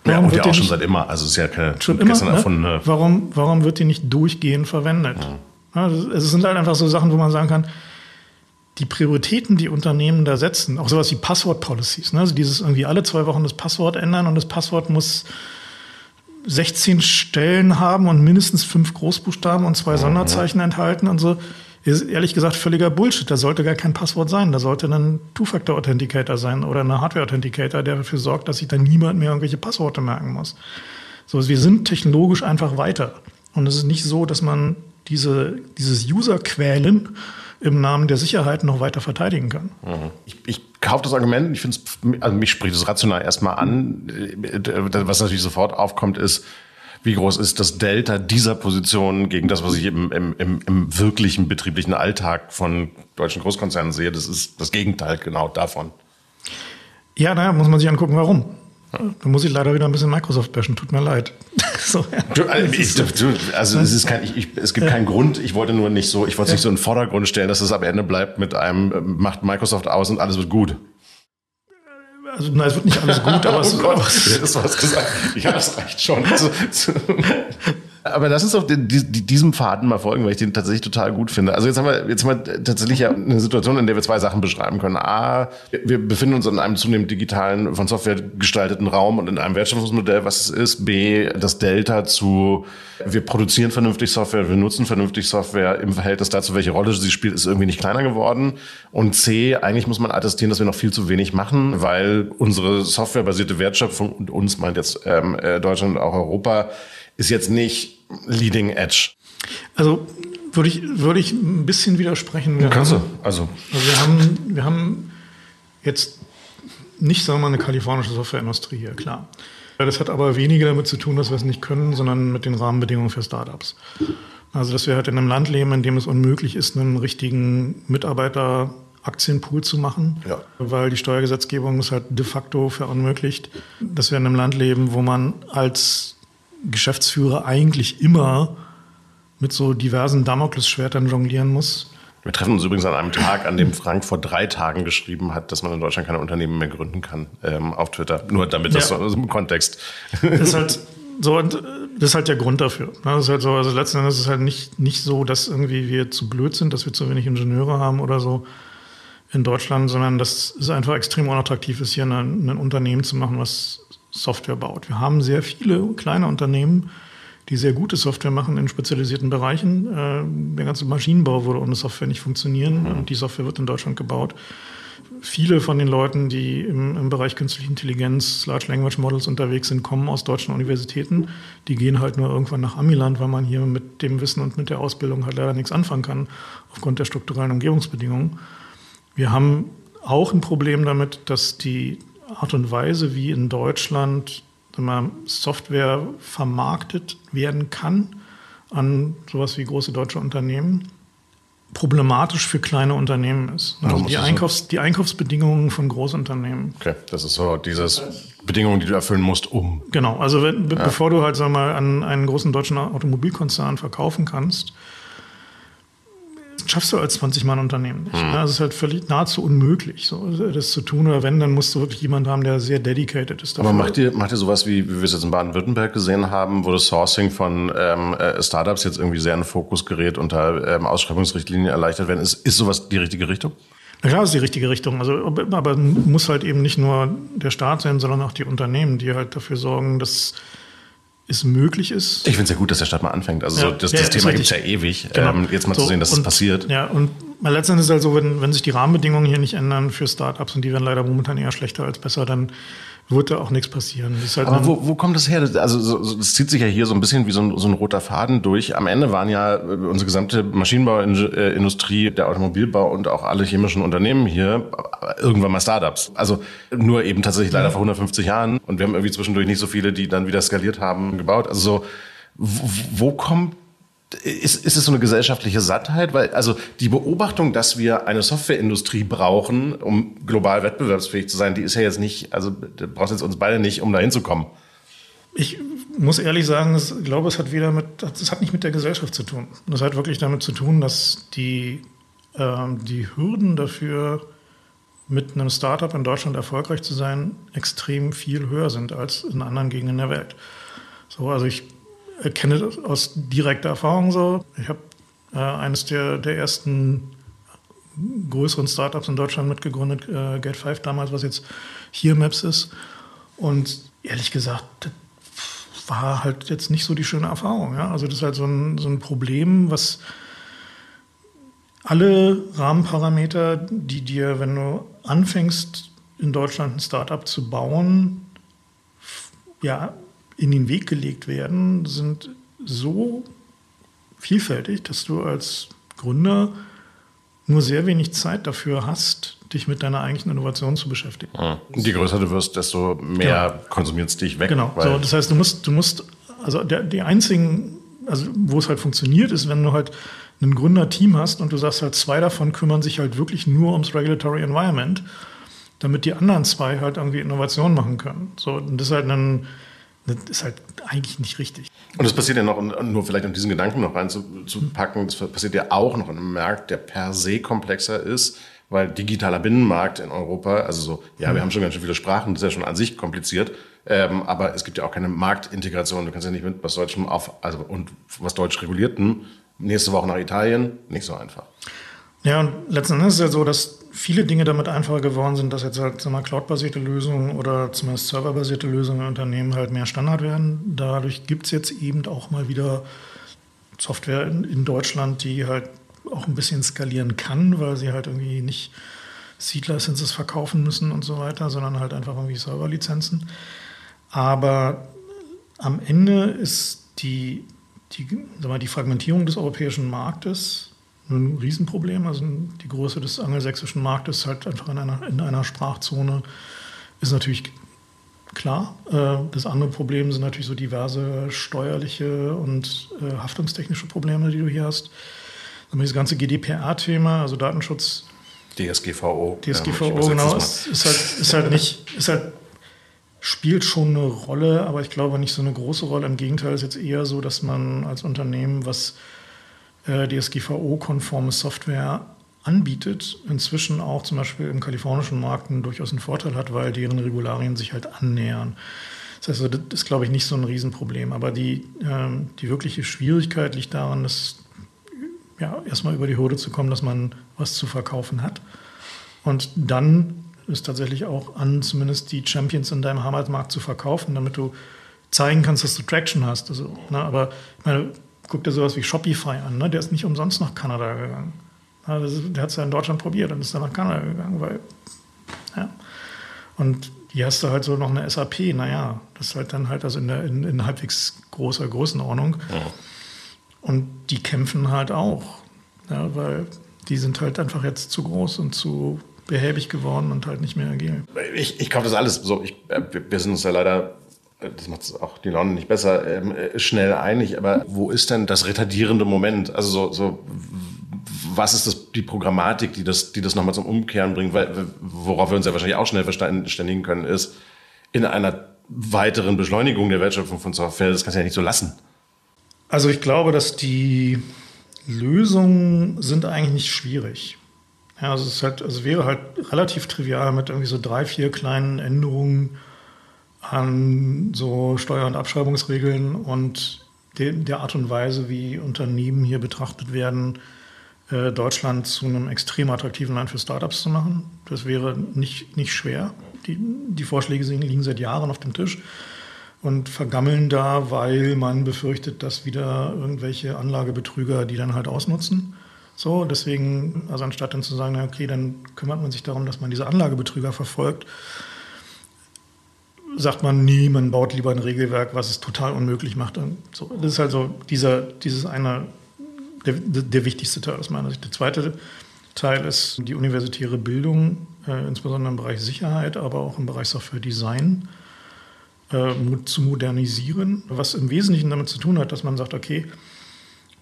Ja, warum und ja wird die auch schon nicht- seit immer. Also es ist ja keine schon immer. gestern Ne? erfundene. Warum, warum wird die nicht durchgehend verwendet? Ja, es sind halt einfach so Sachen, wo man sagen kann, die Prioritäten, die Unternehmen da setzen, auch sowas wie Passwort-Policies, ne? also dieses irgendwie alle zwei Wochen das Passwort ändern und das Passwort muss 16 Stellen haben und mindestens fünf Großbuchstaben und zwei Sonderzeichen enthalten und so, ist ehrlich gesagt völliger Bullshit. Da sollte gar kein Passwort sein. Da sollte ein Two-Factor-Authenticator sein oder ein Hardware-Authenticator, der dafür sorgt, dass sich dann niemand mehr irgendwelche Passworte merken muss. So, wir sind technologisch einfach weiter. Und es ist nicht so, dass man diese, dieses User-Quälen im Namen der Sicherheit noch weiter verteidigen kann. Ich, ich kaufe das Argument, ich finde es, also mich spricht es rational erstmal an. Äh, Was natürlich sofort aufkommt, ist, wie groß ist das Delta dieser Position gegen das, was ich im, im, im, im wirklichen betrieblichen Alltag von deutschen Großkonzernen sehe? Das ist das Gegenteil genau davon. Ja, naja, muss man sich angucken, warum. Da muss ich leider wieder ein bisschen Microsoft bashen, tut mir leid. <laughs> so, ja. Also, also es ist kein, ich, ich, es gibt keinen Grund. Ich wollte nur nicht so, ich wollte es nicht so in den Vordergrund stellen, dass es am Ende bleibt mit einem äh, macht Microsoft aus und alles wird gut. Also, na, es wird nicht alles gut, <laughs> aber es, Oh Gott, das was gesagt. Ich habe das reicht schon. Also, aber lass uns auf den, die, diesem Faden mal folgen, weil ich den tatsächlich total gut finde. Also jetzt haben wir jetzt haben wir tatsächlich ja eine Situation, in der wir zwei Sachen beschreiben können. A, wir befinden uns in einem zunehmend digitalen, von Software gestalteten Raum und in einem Wertschöpfungsmodell, was es ist. B, das Delta zu, wir produzieren vernünftig Software, wir nutzen vernünftig Software im Verhältnis dazu, welche Rolle sie spielt, ist irgendwie nicht kleiner geworden. Und C, eigentlich muss man attestieren, dass wir noch viel zu wenig machen, weil unsere softwarebasierte Wertschöpfung und uns meint jetzt ähm, äh, Deutschland und auch Europa ist jetzt nicht Leading Edge. Also würde ich, würde ich ein bisschen widersprechen. Wir Kannst du. Also. also wir, haben, wir haben jetzt nicht, sagen wir mal, eine kalifornische Softwareindustrie hier, klar. Das hat aber weniger damit zu tun, dass wir es nicht können, sondern mit den Rahmenbedingungen für Startups. Also, dass wir halt in einem Land leben, in dem es unmöglich ist, einen richtigen Mitarbeiter-Aktienpool zu machen, ja. weil die Steuergesetzgebung es halt de facto verunmöglicht, dass wir in einem Land leben, wo man als Geschäftsführer eigentlich immer mit so diversen Damoklesschwertern jonglieren muss. Wir treffen uns übrigens an einem Tag, an dem Frank vor drei Tagen geschrieben hat, dass man in Deutschland keine Unternehmen mehr gründen kann, ähm, auf Twitter. Nur damit das ja. so im Kontext. Das ist halt so, und das ist halt der Grund dafür. Ne? Das ist halt so, also letzten Endes ist es halt nicht, nicht so, dass irgendwie wir zu blöd sind, dass wir zu wenig Ingenieure haben oder so in Deutschland, sondern dass es einfach extrem unattraktiv ist, hier ein, ein Unternehmen zu machen, was Software baut. Wir haben sehr viele kleine Unternehmen, die sehr gute Software machen in spezialisierten Bereichen. Äh, der ganze Maschinenbau würde ohne Software nicht funktionieren mhm. und die Software wird in Deutschland gebaut. Viele von den Leuten, die im, im, Bereich künstliche Intelligenz, Large Language Models unterwegs sind, kommen aus deutschen Universitäten. Die gehen halt nur irgendwann nach Amiland, weil man hier mit dem Wissen und mit der Ausbildung halt leider nichts anfangen kann, aufgrund der strukturellen Umgebungsbedingungen. Wir haben auch ein Problem damit, dass die Art und Weise, wie in Deutschland Software vermarktet werden kann an sowas wie große deutsche Unternehmen, problematisch für kleine Unternehmen ist. Also die, Einkaufs-, die Einkaufsbedingungen von Großunternehmen. Okay, das ist so dieses Bedingungen, die du erfüllen musst, um. Genau, also wenn, ja. bevor du halt sag mal an einen großen deutschen Automobilkonzern verkaufen kannst, schaffst du als 20-Mann-Unternehmen nicht. Hm. Also es ist halt völlig nahezu unmöglich, so, das zu tun. Oder wenn, dann musst du wirklich jemanden haben, der sehr dedicated ist. Dafür. Aber macht ihr, macht ihr sowas, wie, wie wir es jetzt in Baden-Württemberg gesehen haben, wo das Sourcing von ähm, äh, Startups jetzt irgendwie sehr in den Fokus gerät, unter ähm, Ausschreibungsrichtlinien erleichtert werden? Ist, ist sowas die richtige Richtung? Na klar, ist die richtige Richtung. Also, aber muss halt eben nicht nur der Staat sein, sondern auch die Unternehmen, die halt dafür sorgen, dass es möglich ist. Ich finde es ja gut, dass der Staat mal anfängt. Also ja, das, das ja, Thema gibt es ja ewig. Genau. Ähm, jetzt mal so, zu sehen, dass es passiert. Ja, und letztendlich ist es halt so, wenn, wenn sich die Rahmenbedingungen hier nicht ändern für Startups und die werden leider momentan eher schlechter als besser, dann wird da auch nichts passieren. Halt Aber wo, wo kommt das her? Also so, das zieht sich ja hier so ein bisschen wie so ein, so ein roter Faden durch. Am Ende waren ja äh, unsere gesamte Maschinenbauindustrie, der Automobilbau und auch alle chemischen Unternehmen hier irgendwann mal Startups. Also nur eben tatsächlich leider vor 150 Jahren. Und wir haben irgendwie zwischendurch nicht so viele, die dann wieder skaliert haben, gebaut. Also so, wo, wo kommt ist, ist es so eine gesellschaftliche Sattheit? Weil, also die Beobachtung, dass wir eine Softwareindustrie brauchen, um global wettbewerbsfähig zu sein, die ist ja jetzt nicht, also da brauchst jetzt uns beide nicht, um da hinzukommen. Ich muss ehrlich sagen, ich glaube, es hat wieder mit, es hat nicht mit der Gesellschaft zu tun. Das hat wirklich damit zu tun, dass die, äh, die Hürden dafür, mit einem Startup in Deutschland erfolgreich zu sein, extrem viel höher sind als in anderen Gegenden der Welt. So, also ich kenne das aus direkter Erfahrung so. Ich habe äh, eines der, der ersten größeren Startups in Deutschland mitgegründet, äh, Gate 5 damals, was jetzt hier Maps ist. Und ehrlich gesagt, das war halt jetzt nicht so die schöne Erfahrung. Ja? Also das ist halt so ein, so ein Problem, was alle Rahmenparameter, die dir, wenn du anfängst, in Deutschland ein Startup zu bauen, ja, in den Weg gelegt werden, sind so vielfältig, dass du als Gründer nur sehr wenig Zeit dafür hast, dich mit deiner eigentlichen Innovation zu beschäftigen. Mhm. Je größer du wirst, desto mehr genau. konsumierst dich weg. Genau. So, das heißt, du musst, du musst, also der, die einzigen, also wo es halt funktioniert, ist, wenn du halt ein Gründerteam hast und du sagst halt, zwei davon kümmern sich halt wirklich nur ums Regulatory Environment, damit die anderen zwei halt irgendwie Innovation machen können. So, und das ist halt ein, das ist halt eigentlich nicht richtig. Und das passiert ja noch, nur vielleicht um diesen Gedanken noch reinzupacken, das passiert ja auch noch in einem Markt, der per se komplexer ist, weil digitaler Binnenmarkt in Europa, also so, ja, wir mhm. haben schon ganz schön viele Sprachen, das ist ja schon an sich kompliziert, ähm, aber es gibt ja auch keine Marktintegration. Du kannst ja nicht mit was Deutschem auf, also und was Deutsch regulierten nächste Woche nach Italien, nicht so einfach. Ja, und letzten Endes ist es ja so, dass viele Dinge damit einfacher geworden sind, dass jetzt halt Cloud-basierte Lösungen oder zumindest serverbasierte Lösungen in Unternehmen halt mehr Standard werden. Dadurch gibt es jetzt eben auch mal wieder Software in, in, Deutschland, die halt auch ein bisschen skalieren kann, weil sie halt irgendwie nicht Seed-Licenses verkaufen müssen und so weiter, sondern halt einfach irgendwie Serverlizenzen. Aber am Ende ist die, die, sag mal, die Fragmentierung des europäischen Marktes ein Riesenproblem. Also die Größe des angelsächsischen Marktes halt einfach in einer, in einer Sprachzone ist natürlich klar. Äh, das andere Problem sind natürlich so diverse steuerliche und äh, haftungstechnische Probleme, die du hier hast. Das ganze GDPR-Thema, also Datenschutz. DSGVO. DSGVO, ja, genau. Ist, ist, halt, ist halt nicht, ist halt, spielt schon eine Rolle, aber ich glaube nicht so eine große Rolle. Im Gegenteil ist jetzt eher so, dass man als Unternehmen, was äh, DSGVO-konforme Software anbietet, inzwischen auch zum Beispiel im kalifornischen Markt durchaus einen Vorteil hat, weil deren Regularien sich halt annähern. Das heißt, das ist, glaube ich, nicht so ein Riesenproblem. Aber die, ähm, die wirkliche Schwierigkeit liegt daran, dass ja, erstmal über die Hürde zu kommen, dass man was zu verkaufen hat. Und dann ist tatsächlich auch an, zumindest die Champions in deinem Heimatmarkt zu verkaufen, damit du zeigen kannst, dass du Traction hast. Also, ne, aber ich meine, guck dir sowas wie Shopify an, ne? der ist nicht umsonst nach Kanada gegangen. Also, der hat es ja in Deutschland probiert und ist dann nach Kanada gegangen, weil, ja. Und hier hast du halt so noch eine SAP, naja, das ist halt dann halt also in, der, in, in halbwegs großer Größenordnung. Ja. Und die kämpfen halt auch, ja, weil die sind halt einfach jetzt zu groß und zu behäbig geworden und halt nicht mehr agil. Ich, ich kaufe das alles so. Ich, äh, wir sind uns ja leider das macht auch die Laune nicht besser, ähm, äh, schnell einig. Aber wo ist denn das retardierende Moment? Also so, so was ist das, die Programmatik, die das, die das nochmal zum Umkehren bringt? Weil, worauf wir uns ja wahrscheinlich auch schnell verständigen können, ist in einer weiteren Beschleunigung der Wertschöpfung von Software, das kannst du ja nicht so lassen. Also ich glaube, dass die Lösungen sind eigentlich nicht schwierig. Ja, also es, halt, also wäre halt relativ trivial mit irgendwie so drei, vier kleinen Änderungen an so Steuer- und Abschreibungsregeln und der Art und Weise, wie Unternehmen hier betrachtet werden, äh, Deutschland zu einem extrem attraktiven Land für Startups zu machen. Das wäre nicht, nicht schwer. Die, die Vorschläge liegen seit Jahren auf dem Tisch und vergammeln da, weil man befürchtet, dass wieder irgendwelche Anlagebetrüger die dann halt ausnutzen. So, deswegen, also anstatt dann zu sagen, okay, dann kümmert man sich darum, dass man diese Anlagebetrüger verfolgt, sagt man, nie, man baut lieber ein Regelwerk, was es total unmöglich macht. Und so, das ist halt so dieser, dieses eine, der, der wichtigste Teil aus meiner Sicht. Der zweite Teil ist die universitäre Bildung, äh, insbesondere im Bereich Sicherheit, aber auch im Bereich Software Design äh, zu modernisieren, was im Wesentlichen damit zu tun hat, dass man sagt, okay,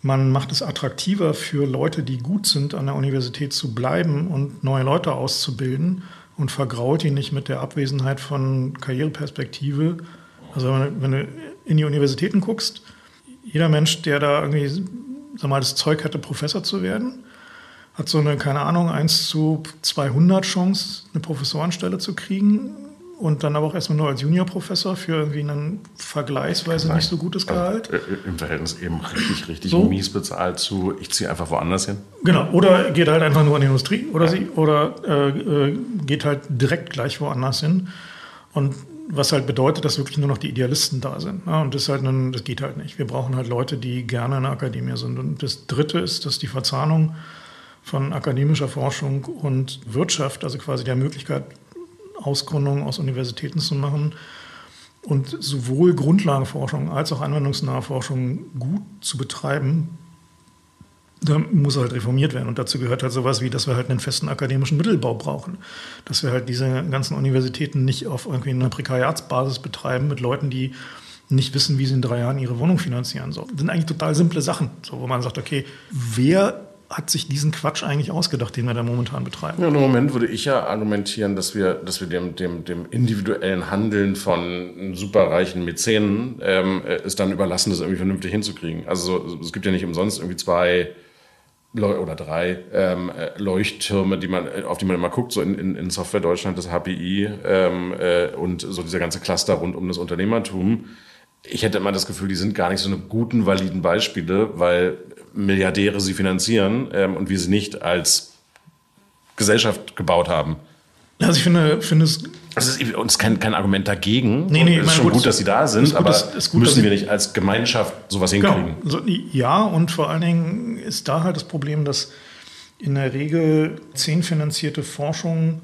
man macht es attraktiver für Leute, die gut sind, an der Universität zu bleiben und neue Leute auszubilden und vergrault ihn nicht mit der Abwesenheit von Karriereperspektive. Also wenn du in die Universitäten guckst, jeder Mensch, der da irgendwie sag mal, das Zeug hatte, Professor zu werden, hat so eine, keine Ahnung, 1 zu 200 Chance, eine Professorenstelle zu kriegen und dann aber auch erstmal nur als Juniorprofessor für irgendwie ein vergleichsweise Nein. nicht so gutes Gehalt. Also, Im Verhältnis eben richtig, richtig so. mies bezahlt zu, ich ziehe einfach woanders hin. Genau, oder geht halt einfach nur in die Industrie oder, ja. sie, oder äh, äh, geht halt direkt gleich woanders hin. Und was halt bedeutet, dass wirklich nur noch die Idealisten da sind. Ja, und das, halt ein, das geht halt nicht. Wir brauchen halt Leute, die gerne in der Akademie sind. Und das Dritte ist, dass die Verzahnung von akademischer Forschung und Wirtschaft, also quasi der Möglichkeit, Ausgründungen aus Universitäten zu machen und sowohl Grundlagenforschung als auch anwendungsnahe Forschung gut zu betreiben, da muss halt reformiert werden. Und dazu gehört halt sowas wie, dass wir halt einen festen akademischen Mittelbau brauchen. Dass wir halt diese ganzen Universitäten nicht auf irgendwie einer Prekariatsbasis betreiben mit Leuten, die nicht wissen, wie sie in drei Jahren ihre Wohnung finanzieren sollen. Das sind eigentlich total simple Sachen, so, wo man sagt, okay, wer hat sich diesen Quatsch eigentlich ausgedacht, den wir da momentan betreiben? Ja, Im Moment würde ich ja argumentieren, dass wir, dass wir dem, dem, dem individuellen Handeln von superreichen Mäzenen ähm, es dann überlassen, das irgendwie vernünftig hinzukriegen. Also es gibt ja nicht umsonst irgendwie zwei oder drei ähm, Leuchttürme, die man, auf die man immer guckt, so in, in, in Software Deutschland, das HPI ähm, äh, und so dieser ganze Cluster rund um das Unternehmertum. Ich hätte immer das Gefühl, die sind gar nicht so eine guten, validen Beispiele, weil Milliardäre sie finanzieren ähm, und wir sie nicht als Gesellschaft gebaut haben. Also ich finde, finde es. Das ist uns kein, kein Argument dagegen. Nee, nee, es ist schon gut, gut, dass sie da sind, aber dass, gut, müssen wir nicht als Gemeinschaft sowas genau. hinkriegen. Genau. Ja, und vor allen Dingen ist da halt das Problem, dass in der Regel zehn finanzierte Forschung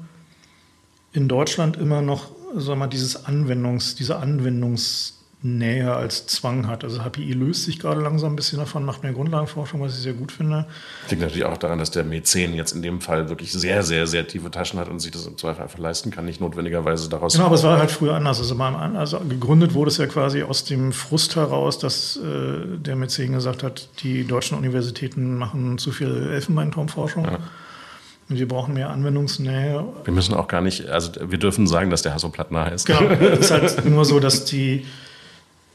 in Deutschland immer noch, sagen wir mal, dieses Anwendungs, diese Anwendungs näher als Zwang hat. Also HPI löst sich gerade langsam ein bisschen davon, macht mehr Grundlagenforschung, was ich sehr gut finde. Liegt natürlich auch daran, dass der Mäzen jetzt in dem Fall wirklich sehr, sehr, sehr tiefe Taschen hat und sich das im Zweifel einfach leisten kann, nicht notwendigerweise daraus. Genau, aber es war halt früher anders. Also, man, also gegründet wurde es ja quasi aus dem Frust heraus, dass äh, der Mäzen gesagt hat, die deutschen Universitäten machen zu viel Elfenbeinturmforschung. Ja. Und wir brauchen mehr Anwendungsnähe. Wir müssen auch gar nicht, also wir dürfen sagen, dass der Hasso Plattner heißt. Genau, es ist halt <laughs> nur so, dass die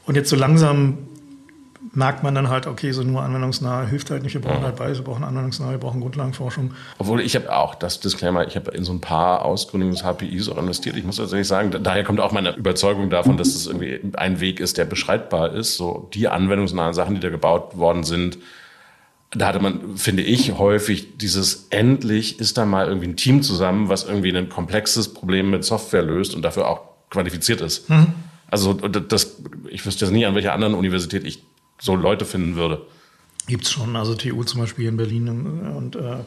und jetzt so langsam merkt man dann halt, okay, so nur anwendungsnah hilft halt nicht. Wir brauchen ja. halt beides, wir brauchen anwendungsnah, wir brauchen Grundlagenforschung. Obwohl ich habe auch das Disclaimer, ich habe in so ein paar Ausgründungen des HPIs auch investiert. Ich muss tatsächlich sagen, daher kommt auch meine Überzeugung davon, dass es irgendwie ein Weg ist, der beschreibbar ist. So die anwendungsnahen Sachen, die da gebaut worden sind, da hatte man, finde ich, häufig dieses endlich ist da mal irgendwie ein Team zusammen, was irgendwie ein komplexes Problem mit Software löst und dafür auch qualifiziert ist. Mhm. Also das, ich wüsste jetzt nie, an welcher anderen Universität ich so Leute finden würde. Gibt es schon. Also TU zum Beispiel in Berlin und äh,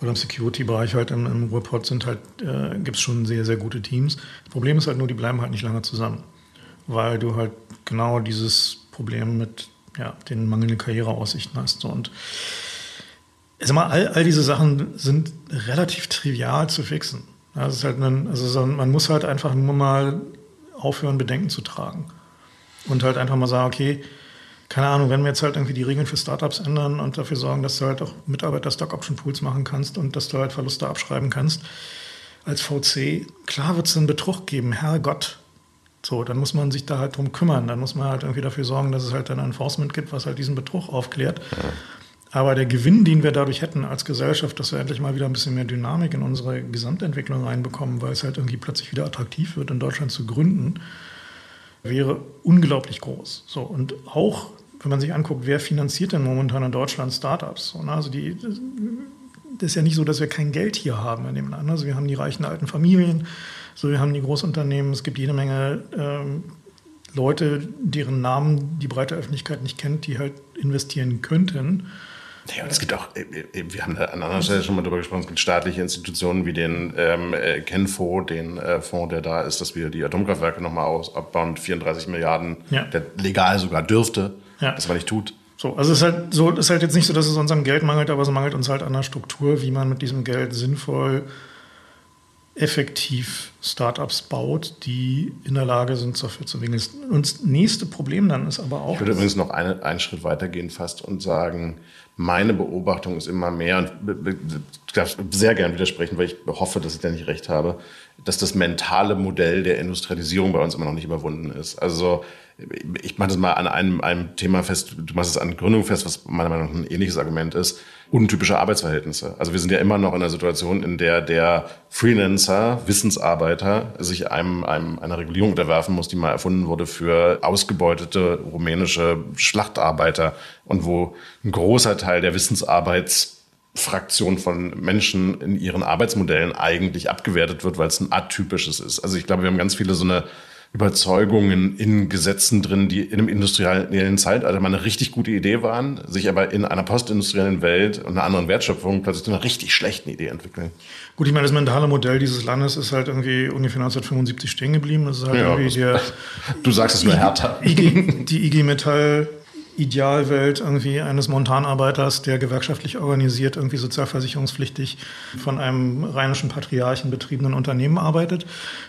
oder im Security-Bereich halt im, im Ruhrpott sind halt, äh, gibt es schon sehr, sehr gute Teams. Das Problem ist halt nur, die bleiben halt nicht lange zusammen. Weil du halt genau dieses Problem mit ja, den mangelnden Karriereaussichten hast. Und sag mal, all, all diese Sachen sind relativ trivial zu fixen. Das ist halt ein, also man muss halt einfach nur mal aufhören, Bedenken zu tragen. Und halt einfach mal sagen, okay, keine Ahnung, wenn wir jetzt halt irgendwie die Regeln für Startups ändern und dafür sorgen, dass du halt auch Mitarbeiter-Stock-Option-Pools machen kannst und dass du halt Verluste abschreiben kannst als VC, klar wird es einen Betrug geben, Herrgott. So, dann muss man sich da halt drum kümmern. Dann muss man halt irgendwie dafür sorgen, dass es halt ein Enforcement gibt, was halt diesen Betrug aufklärt. Ja. Aber der Gewinn, den wir dadurch hätten als Gesellschaft, dass wir endlich mal wieder ein bisschen mehr Dynamik in unsere Gesamtentwicklung reinbekommen, weil es halt irgendwie plötzlich wieder attraktiv wird, in Deutschland zu gründen, wäre unglaublich groß. So, und auch, wenn man sich anguckt, wer finanziert denn momentan in Deutschland Startups? So, ne? also die, das ist ja nicht so, dass wir kein Geld hier haben. Wir nehmen an, also wir haben die reichen alten Familien, so wir haben die Großunternehmen, es gibt jede Menge ähm, Leute, deren Namen die breite Öffentlichkeit nicht kennt, die halt investieren könnten. Ja, und es gibt auch, äh, äh, wir haben an anderer Stelle schon mal darüber gesprochen, es gibt staatliche Institutionen wie den ähm, äh, Kenfo, den äh, Fonds, der da ist, dass wir die Atomkraftwerke nochmal abbauen mit 34 Milliarden, ja. der legal sogar dürfte, ja. das aber nicht tut. So, also es ist halt so, ist halt jetzt nicht so, dass es uns am Geld mangelt, aber es mangelt uns halt an der Struktur, wie man mit diesem Geld sinnvoll effektiv Startups baut, die in der Lage sind, dafür zu winkeln. Und das nächste Problem dann ist aber auch. Ich würde übrigens noch eine, einen Schritt weitergehen fast und sagen, meine Beobachtung ist immer mehr, und ich darf sehr gern widersprechen, weil ich hoffe, dass ich da nicht recht habe, dass das mentale Modell der Industrialisierung bei uns immer noch nicht überwunden ist. Also ich mache das mal an einem, einem Thema fest, du machst es an Gründung fest, was meiner Meinung nach ein ähnliches Argument ist, untypische Arbeitsverhältnisse. Also wir sind ja immer noch in einer Situation, in der der Freelancer, Wissensarbeiter sich einem, einem einer Regulierung unterwerfen muss, die mal erfunden wurde für ausgebeutete rumänische Schlachtarbeiter und wo ein großer Teil der Wissensarbeitsfraktion von Menschen in ihren Arbeitsmodellen eigentlich abgewertet wird, weil es ein atypisches ist. Also ich glaube, wir haben ganz viele so eine Überzeugungen in Gesetzen drin, die in einem industriellen Zeitalter mal eine richtig gute Idee waren, sich aber in einer postindustriellen Welt und einer anderen Wertschöpfung plötzlich zu einer richtig schlechten Idee entwickeln. Gut, ich meine, das mentale Modell dieses Landes ist halt irgendwie ungefähr 1975 stehen geblieben. Das ist halt ja, irgendwie der, <laughs> du sagst es nur härter. IG, die IG Metall Idealwelt irgendwie eines Montanarbeiters, der gewerkschaftlich organisiert, irgendwie sozialversicherungspflichtig von einem rheinischen Patriarchen betriebenen Unternehmen arbeitet.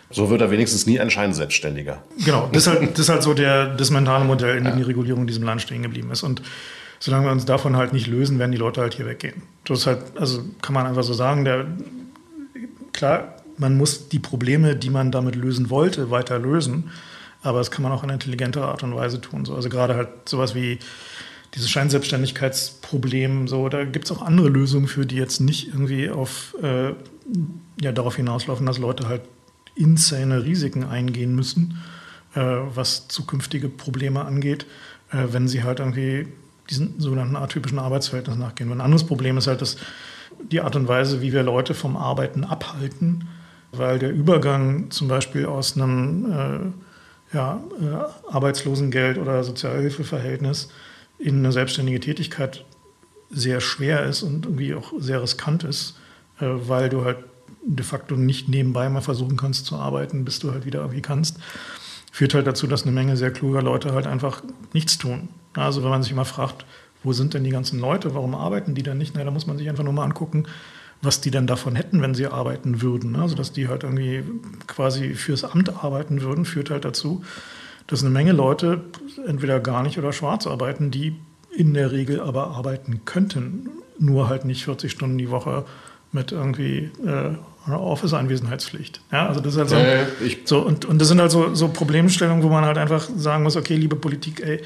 So wird er wenigstens nie ein Scheinselbstständiger. Genau, das ist halt, <laughs> das ist halt so der, das mentale Modell, in dem die Regulierung in diesem Land stehen geblieben ist. Und solange wir uns davon halt nicht lösen, werden die Leute halt hier weggehen. Das ist halt, also kann man einfach so sagen, der, klar, man muss die Probleme, die man damit lösen wollte, weiter lösen. Aber das kann man auch in intelligenter Art und Weise tun. So. Also gerade halt sowas wie dieses Scheinselbstständigkeitsproblem, so, da gibt es auch andere Lösungen für, die jetzt nicht irgendwie auf, äh, ja, darauf hinauslaufen, dass Leute halt insane Risiken eingehen müssen, äh, was zukünftige Probleme angeht, äh, wenn sie halt irgendwie diesen sogenannten atypischen Arbeitsverhältnissen nachgehen. Ein anderes Problem ist halt, dass die Art und Weise, wie wir Leute vom Arbeiten abhalten, weil der Übergang zum Beispiel aus einem äh, ja, äh, Arbeitslosengeld oder Sozialhilfeverhältnis in eine selbstständige Tätigkeit sehr schwer ist und irgendwie auch sehr riskant ist, äh, weil du halt de facto nicht nebenbei mal versuchen kannst zu arbeiten, bis du halt wieder irgendwie kannst. führt halt dazu, dass eine Menge sehr kluger Leute halt einfach nichts tun. Also wenn man sich immer fragt, wo sind denn die ganzen Leute, warum arbeiten die denn nicht? Na, da muss man sich einfach nur mal angucken, was die denn davon hätten, wenn sie arbeiten würden. Also dass die halt irgendwie quasi fürs Amt arbeiten würden, führt halt dazu, dass eine Menge Leute entweder gar nicht oder schwarz arbeiten, die in der Regel aber arbeiten könnten, nur halt nicht 40 Stunden die Woche mit irgendwie äh, Office-Anwesenheitspflicht. Ja, also das ist halt so, äh, so und, und das sind halt so, so Problemstellungen, wo man halt einfach sagen muss, okay, liebe Politik, ey,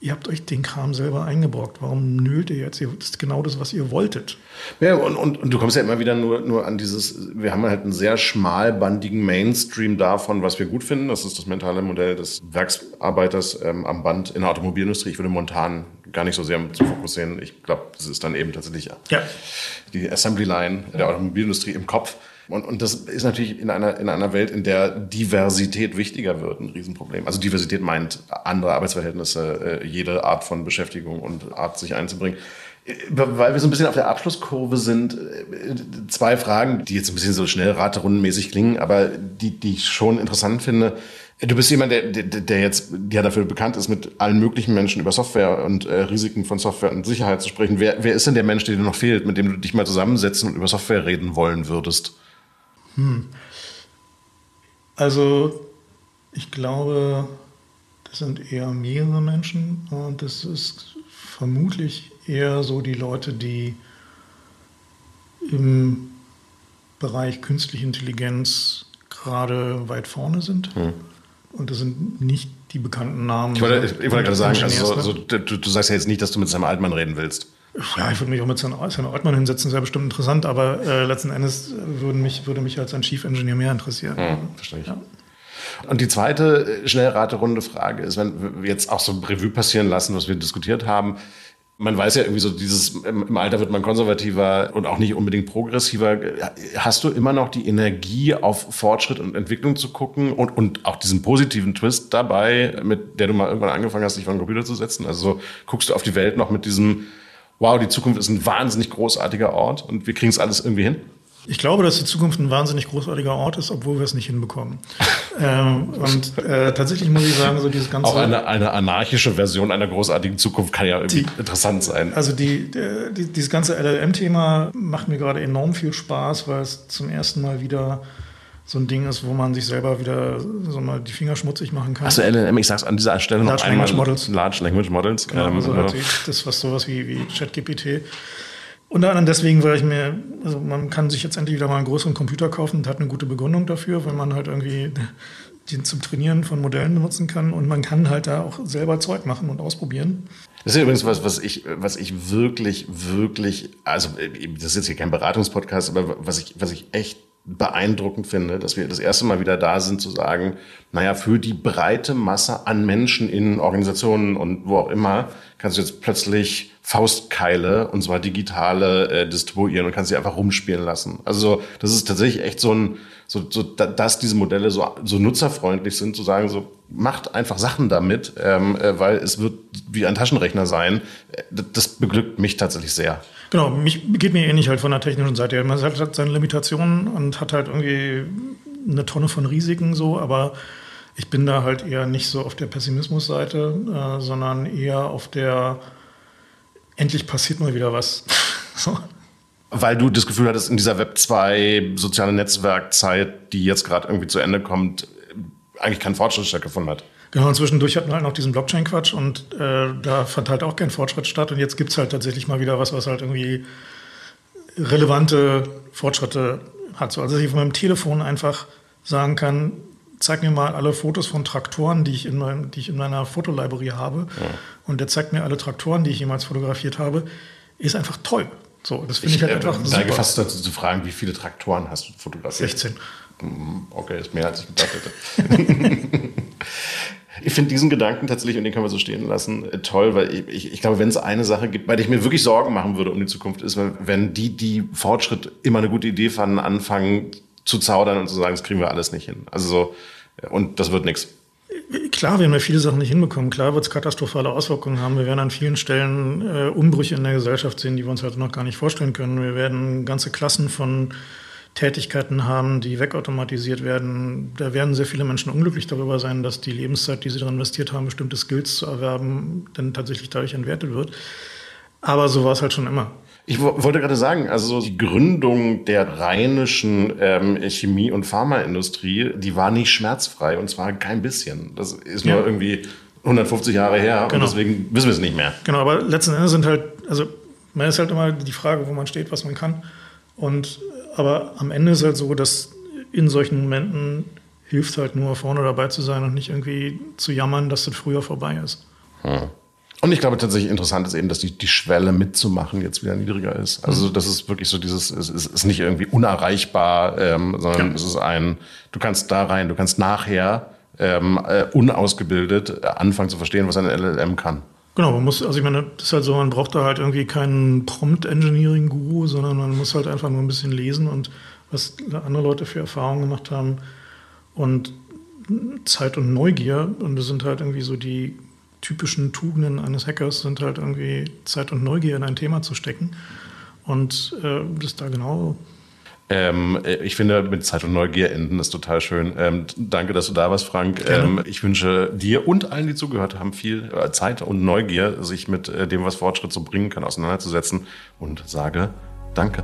ihr habt euch den Kram selber eingebrockt. Warum nölt ihr jetzt? Das ist genau das, was ihr wolltet. Ja, und, und, und du kommst ja immer wieder nur, nur an dieses, wir haben halt einen sehr schmalbandigen Mainstream davon, was wir gut finden. Das ist das mentale Modell des Werksarbeiters ähm, am Band in der Automobilindustrie. Ich würde momentan gar nicht so sehr zu fokussieren. Ich glaube, das ist dann eben tatsächlich ja. die Assembly Line der Automobilindustrie im Kopf. Und, und das ist natürlich in einer, in einer Welt, in der Diversität wichtiger wird, ein Riesenproblem. Also Diversität meint andere Arbeitsverhältnisse, äh, jede Art von Beschäftigung und Art, sich einzubringen. Äh, weil wir so ein bisschen auf der Abschlusskurve sind, äh, zwei Fragen, die jetzt ein bisschen so schnell raterundenmäßig klingen, aber die, die ich schon interessant finde. Du bist jemand, der, der, der jetzt ja dafür bekannt ist, mit allen möglichen Menschen über Software und äh, Risiken von Software und Sicherheit zu sprechen. Wer, wer ist denn der Mensch, der dir noch fehlt, mit dem du dich mal zusammensetzen und über Software reden wollen würdest? Hm. Also ich glaube, das sind eher mehrere Menschen und das ist vermutlich eher so die Leute, die im Bereich künstliche Intelligenz gerade weit vorne sind. Hm. Und das sind nicht die bekannten Namen. Ich wollte, ich wollte gerade sagen, also so, so, du, du, sagst ja jetzt nicht, dass du mit Sam Altmann reden willst. Ja, ich würde mich auch mit Sven Ortmann hinsetzen, wäre bestimmt interessant, aber äh, letzten Endes würden mich, würde mich als ein Chief Engineer mehr interessieren. Hm, verstehe ich. Ja. Und die zweite äh, Schnellraterunde Frage ist, wenn wir jetzt auch so ein Revue passieren lassen, was wir diskutiert haben. Man weiß ja irgendwie so, dieses, im Alter wird man konservativer und auch nicht unbedingt progressiver. Hast du immer noch die Energie, auf Fortschritt und Entwicklung zu gucken und, und auch diesen positiven Twist dabei, mit der du mal irgendwann angefangen hast, dich vor den Computer zu setzen? Also so, guckst du auf die Welt noch mit diesem, wow, die Zukunft ist ein wahnsinnig großartiger Ort und wir kriegen es alles irgendwie hin? Ich glaube, dass die Zukunft ein wahnsinnig großartiger Ort ist, obwohl wir es nicht hinbekommen. <laughs> ähm, und äh, tatsächlich muss ich sagen, so dieses ganze. Auch eine, eine anarchische Version einer großartigen Zukunft kann ja irgendwie die, interessant sein. Also die, die, dieses ganze LLM-Thema macht mir gerade enorm viel Spaß, weil es zum ersten Mal wieder so ein Ding ist, wo man sich selber wieder so mal die Finger schmutzig machen kann. Achso, LLM, ich sag's an dieser Stelle Large noch Language Models. Large Language Models. Genau, ähm, also natürlich das, was sowas wie, wie ChatGPT. Unter anderem deswegen, weil ich mir, also man kann sich jetzt endlich wieder mal einen größeren Computer kaufen und hat eine gute Begründung dafür, weil man halt irgendwie <laughs> den zum Trainieren von Modellen benutzen kann und man kann halt da auch selber Zeug machen und ausprobieren. Das ist übrigens was, was ich, was ich wirklich, wirklich, also das ist jetzt hier kein Beratungspodcast, aber was ich, was ich echt beeindruckend finde, dass wir das erste Mal wieder da sind zu sagen, naja, für die breite Masse an Menschen in Organisationen und wo auch immer kannst du jetzt plötzlich Faustkeile und zwar digitale äh, distribuieren und kannst sie einfach rumspielen lassen. Also das ist tatsächlich echt so ein, so, so dass diese Modelle so, so nutzerfreundlich sind, zu sagen, so macht einfach Sachen damit, ähm, äh, weil es wird wie ein Taschenrechner sein. Äh, das beglückt mich tatsächlich sehr. Genau, mich geht mir ähnlich halt von der technischen Seite. Man hat seine Limitationen und hat halt irgendwie eine Tonne von Risiken so, aber ich bin da halt eher nicht so auf der Pessimismusseite, äh, sondern eher auf der endlich passiert mal wieder was. <laughs> so. Weil du das Gefühl hattest, in dieser Web 2 soziale Netzwerkzeit, die jetzt gerade irgendwie zu Ende kommt, eigentlich kein Fortschritt stattgefunden hat. Genau, und zwischendurch hatten wir halt noch diesen Blockchain-Quatsch und äh, da fand halt auch kein Fortschritt statt. Und jetzt gibt es halt tatsächlich mal wieder was, was halt irgendwie relevante Fortschritte hat. So, also dass ich von meinem Telefon einfach sagen kann, zeig mir mal alle Fotos von Traktoren, die ich in, meinem, die ich in meiner Fotolibrary habe. Ja. Und der zeigt mir alle Traktoren, die ich jemals fotografiert habe. Ist einfach toll. So, das finde ich, ich, halt äh, einfach super. gefasst dazu zu fragen, wie viele Traktoren hast du fotografiert? 16. Mhm, okay, ist mehr als ich gedacht hätte. <laughs> ich finde diesen Gedanken tatsächlich, und den können wir so stehen lassen, äh, toll, weil ich, ich, ich glaube, wenn es eine Sache gibt, bei der ich mir wirklich Sorgen machen würde um die Zukunft, ist, wenn die, die Fortschritt immer eine gute Idee fanden, anfangen zu zaudern und zu sagen, das kriegen wir alles nicht hin. Also so, und das wird nichts. Klar wir viele Sachen nicht hinbekommen. Klar wird es katastrophale Auswirkungen haben. Wir werden an vielen Stellen äh, Umbrüche in der Gesellschaft sehen, die wir uns heute noch gar nicht vorstellen können. Wir werden ganze Klassen von Tätigkeiten haben, die wegautomatisiert werden. Da werden sehr viele Menschen unglücklich darüber sein, dass die Lebenszeit, die sie daran investiert haben, bestimmte Skills zu erwerben, dann tatsächlich dadurch entwertet wird. Aber so war es halt schon immer. Ich wollte gerade sagen, also die Gründung der rheinischen ähm, Chemie- und Pharmaindustrie, die war nicht schmerzfrei und zwar kein bisschen. Das ist nur ja. irgendwie 150 Jahre her genau. und deswegen wissen wir es nicht mehr. Genau, aber letzten Endes sind halt, also man ist halt immer die Frage, wo man steht, was man kann. Und aber am Ende ist halt so, dass in solchen Momenten hilft halt nur vorne dabei zu sein und nicht irgendwie zu jammern, dass das früher vorbei ist. Hm. Und ich glaube tatsächlich interessant ist eben, dass die, die Schwelle mitzumachen jetzt wieder niedriger ist. Also mhm. das ist wirklich so dieses, es ist, ist nicht irgendwie unerreichbar, ähm, sondern ja. es ist ein, du kannst da rein, du kannst nachher ähm, äh, unausgebildet anfangen zu verstehen, was ein LLM kann. Genau, man muss, also ich meine, das ist halt so, man braucht da halt irgendwie keinen Prompt-Engineering-Guru, sondern man muss halt einfach nur ein bisschen lesen und was andere Leute für Erfahrungen gemacht haben und Zeit und Neugier. Und das sind halt irgendwie so die typischen Tugenden eines Hackers, sind halt irgendwie Zeit und Neugier in ein Thema zu stecken. Und äh, das da genau ähm, ich finde, mit Zeit und Neugier enden ist total schön. Ähm, danke, dass du da warst, Frank. Ähm, ich wünsche dir und allen, die zugehört haben, viel äh, Zeit und Neugier, sich mit äh, dem, was Fortschritt so bringen kann, auseinanderzusetzen und sage Danke.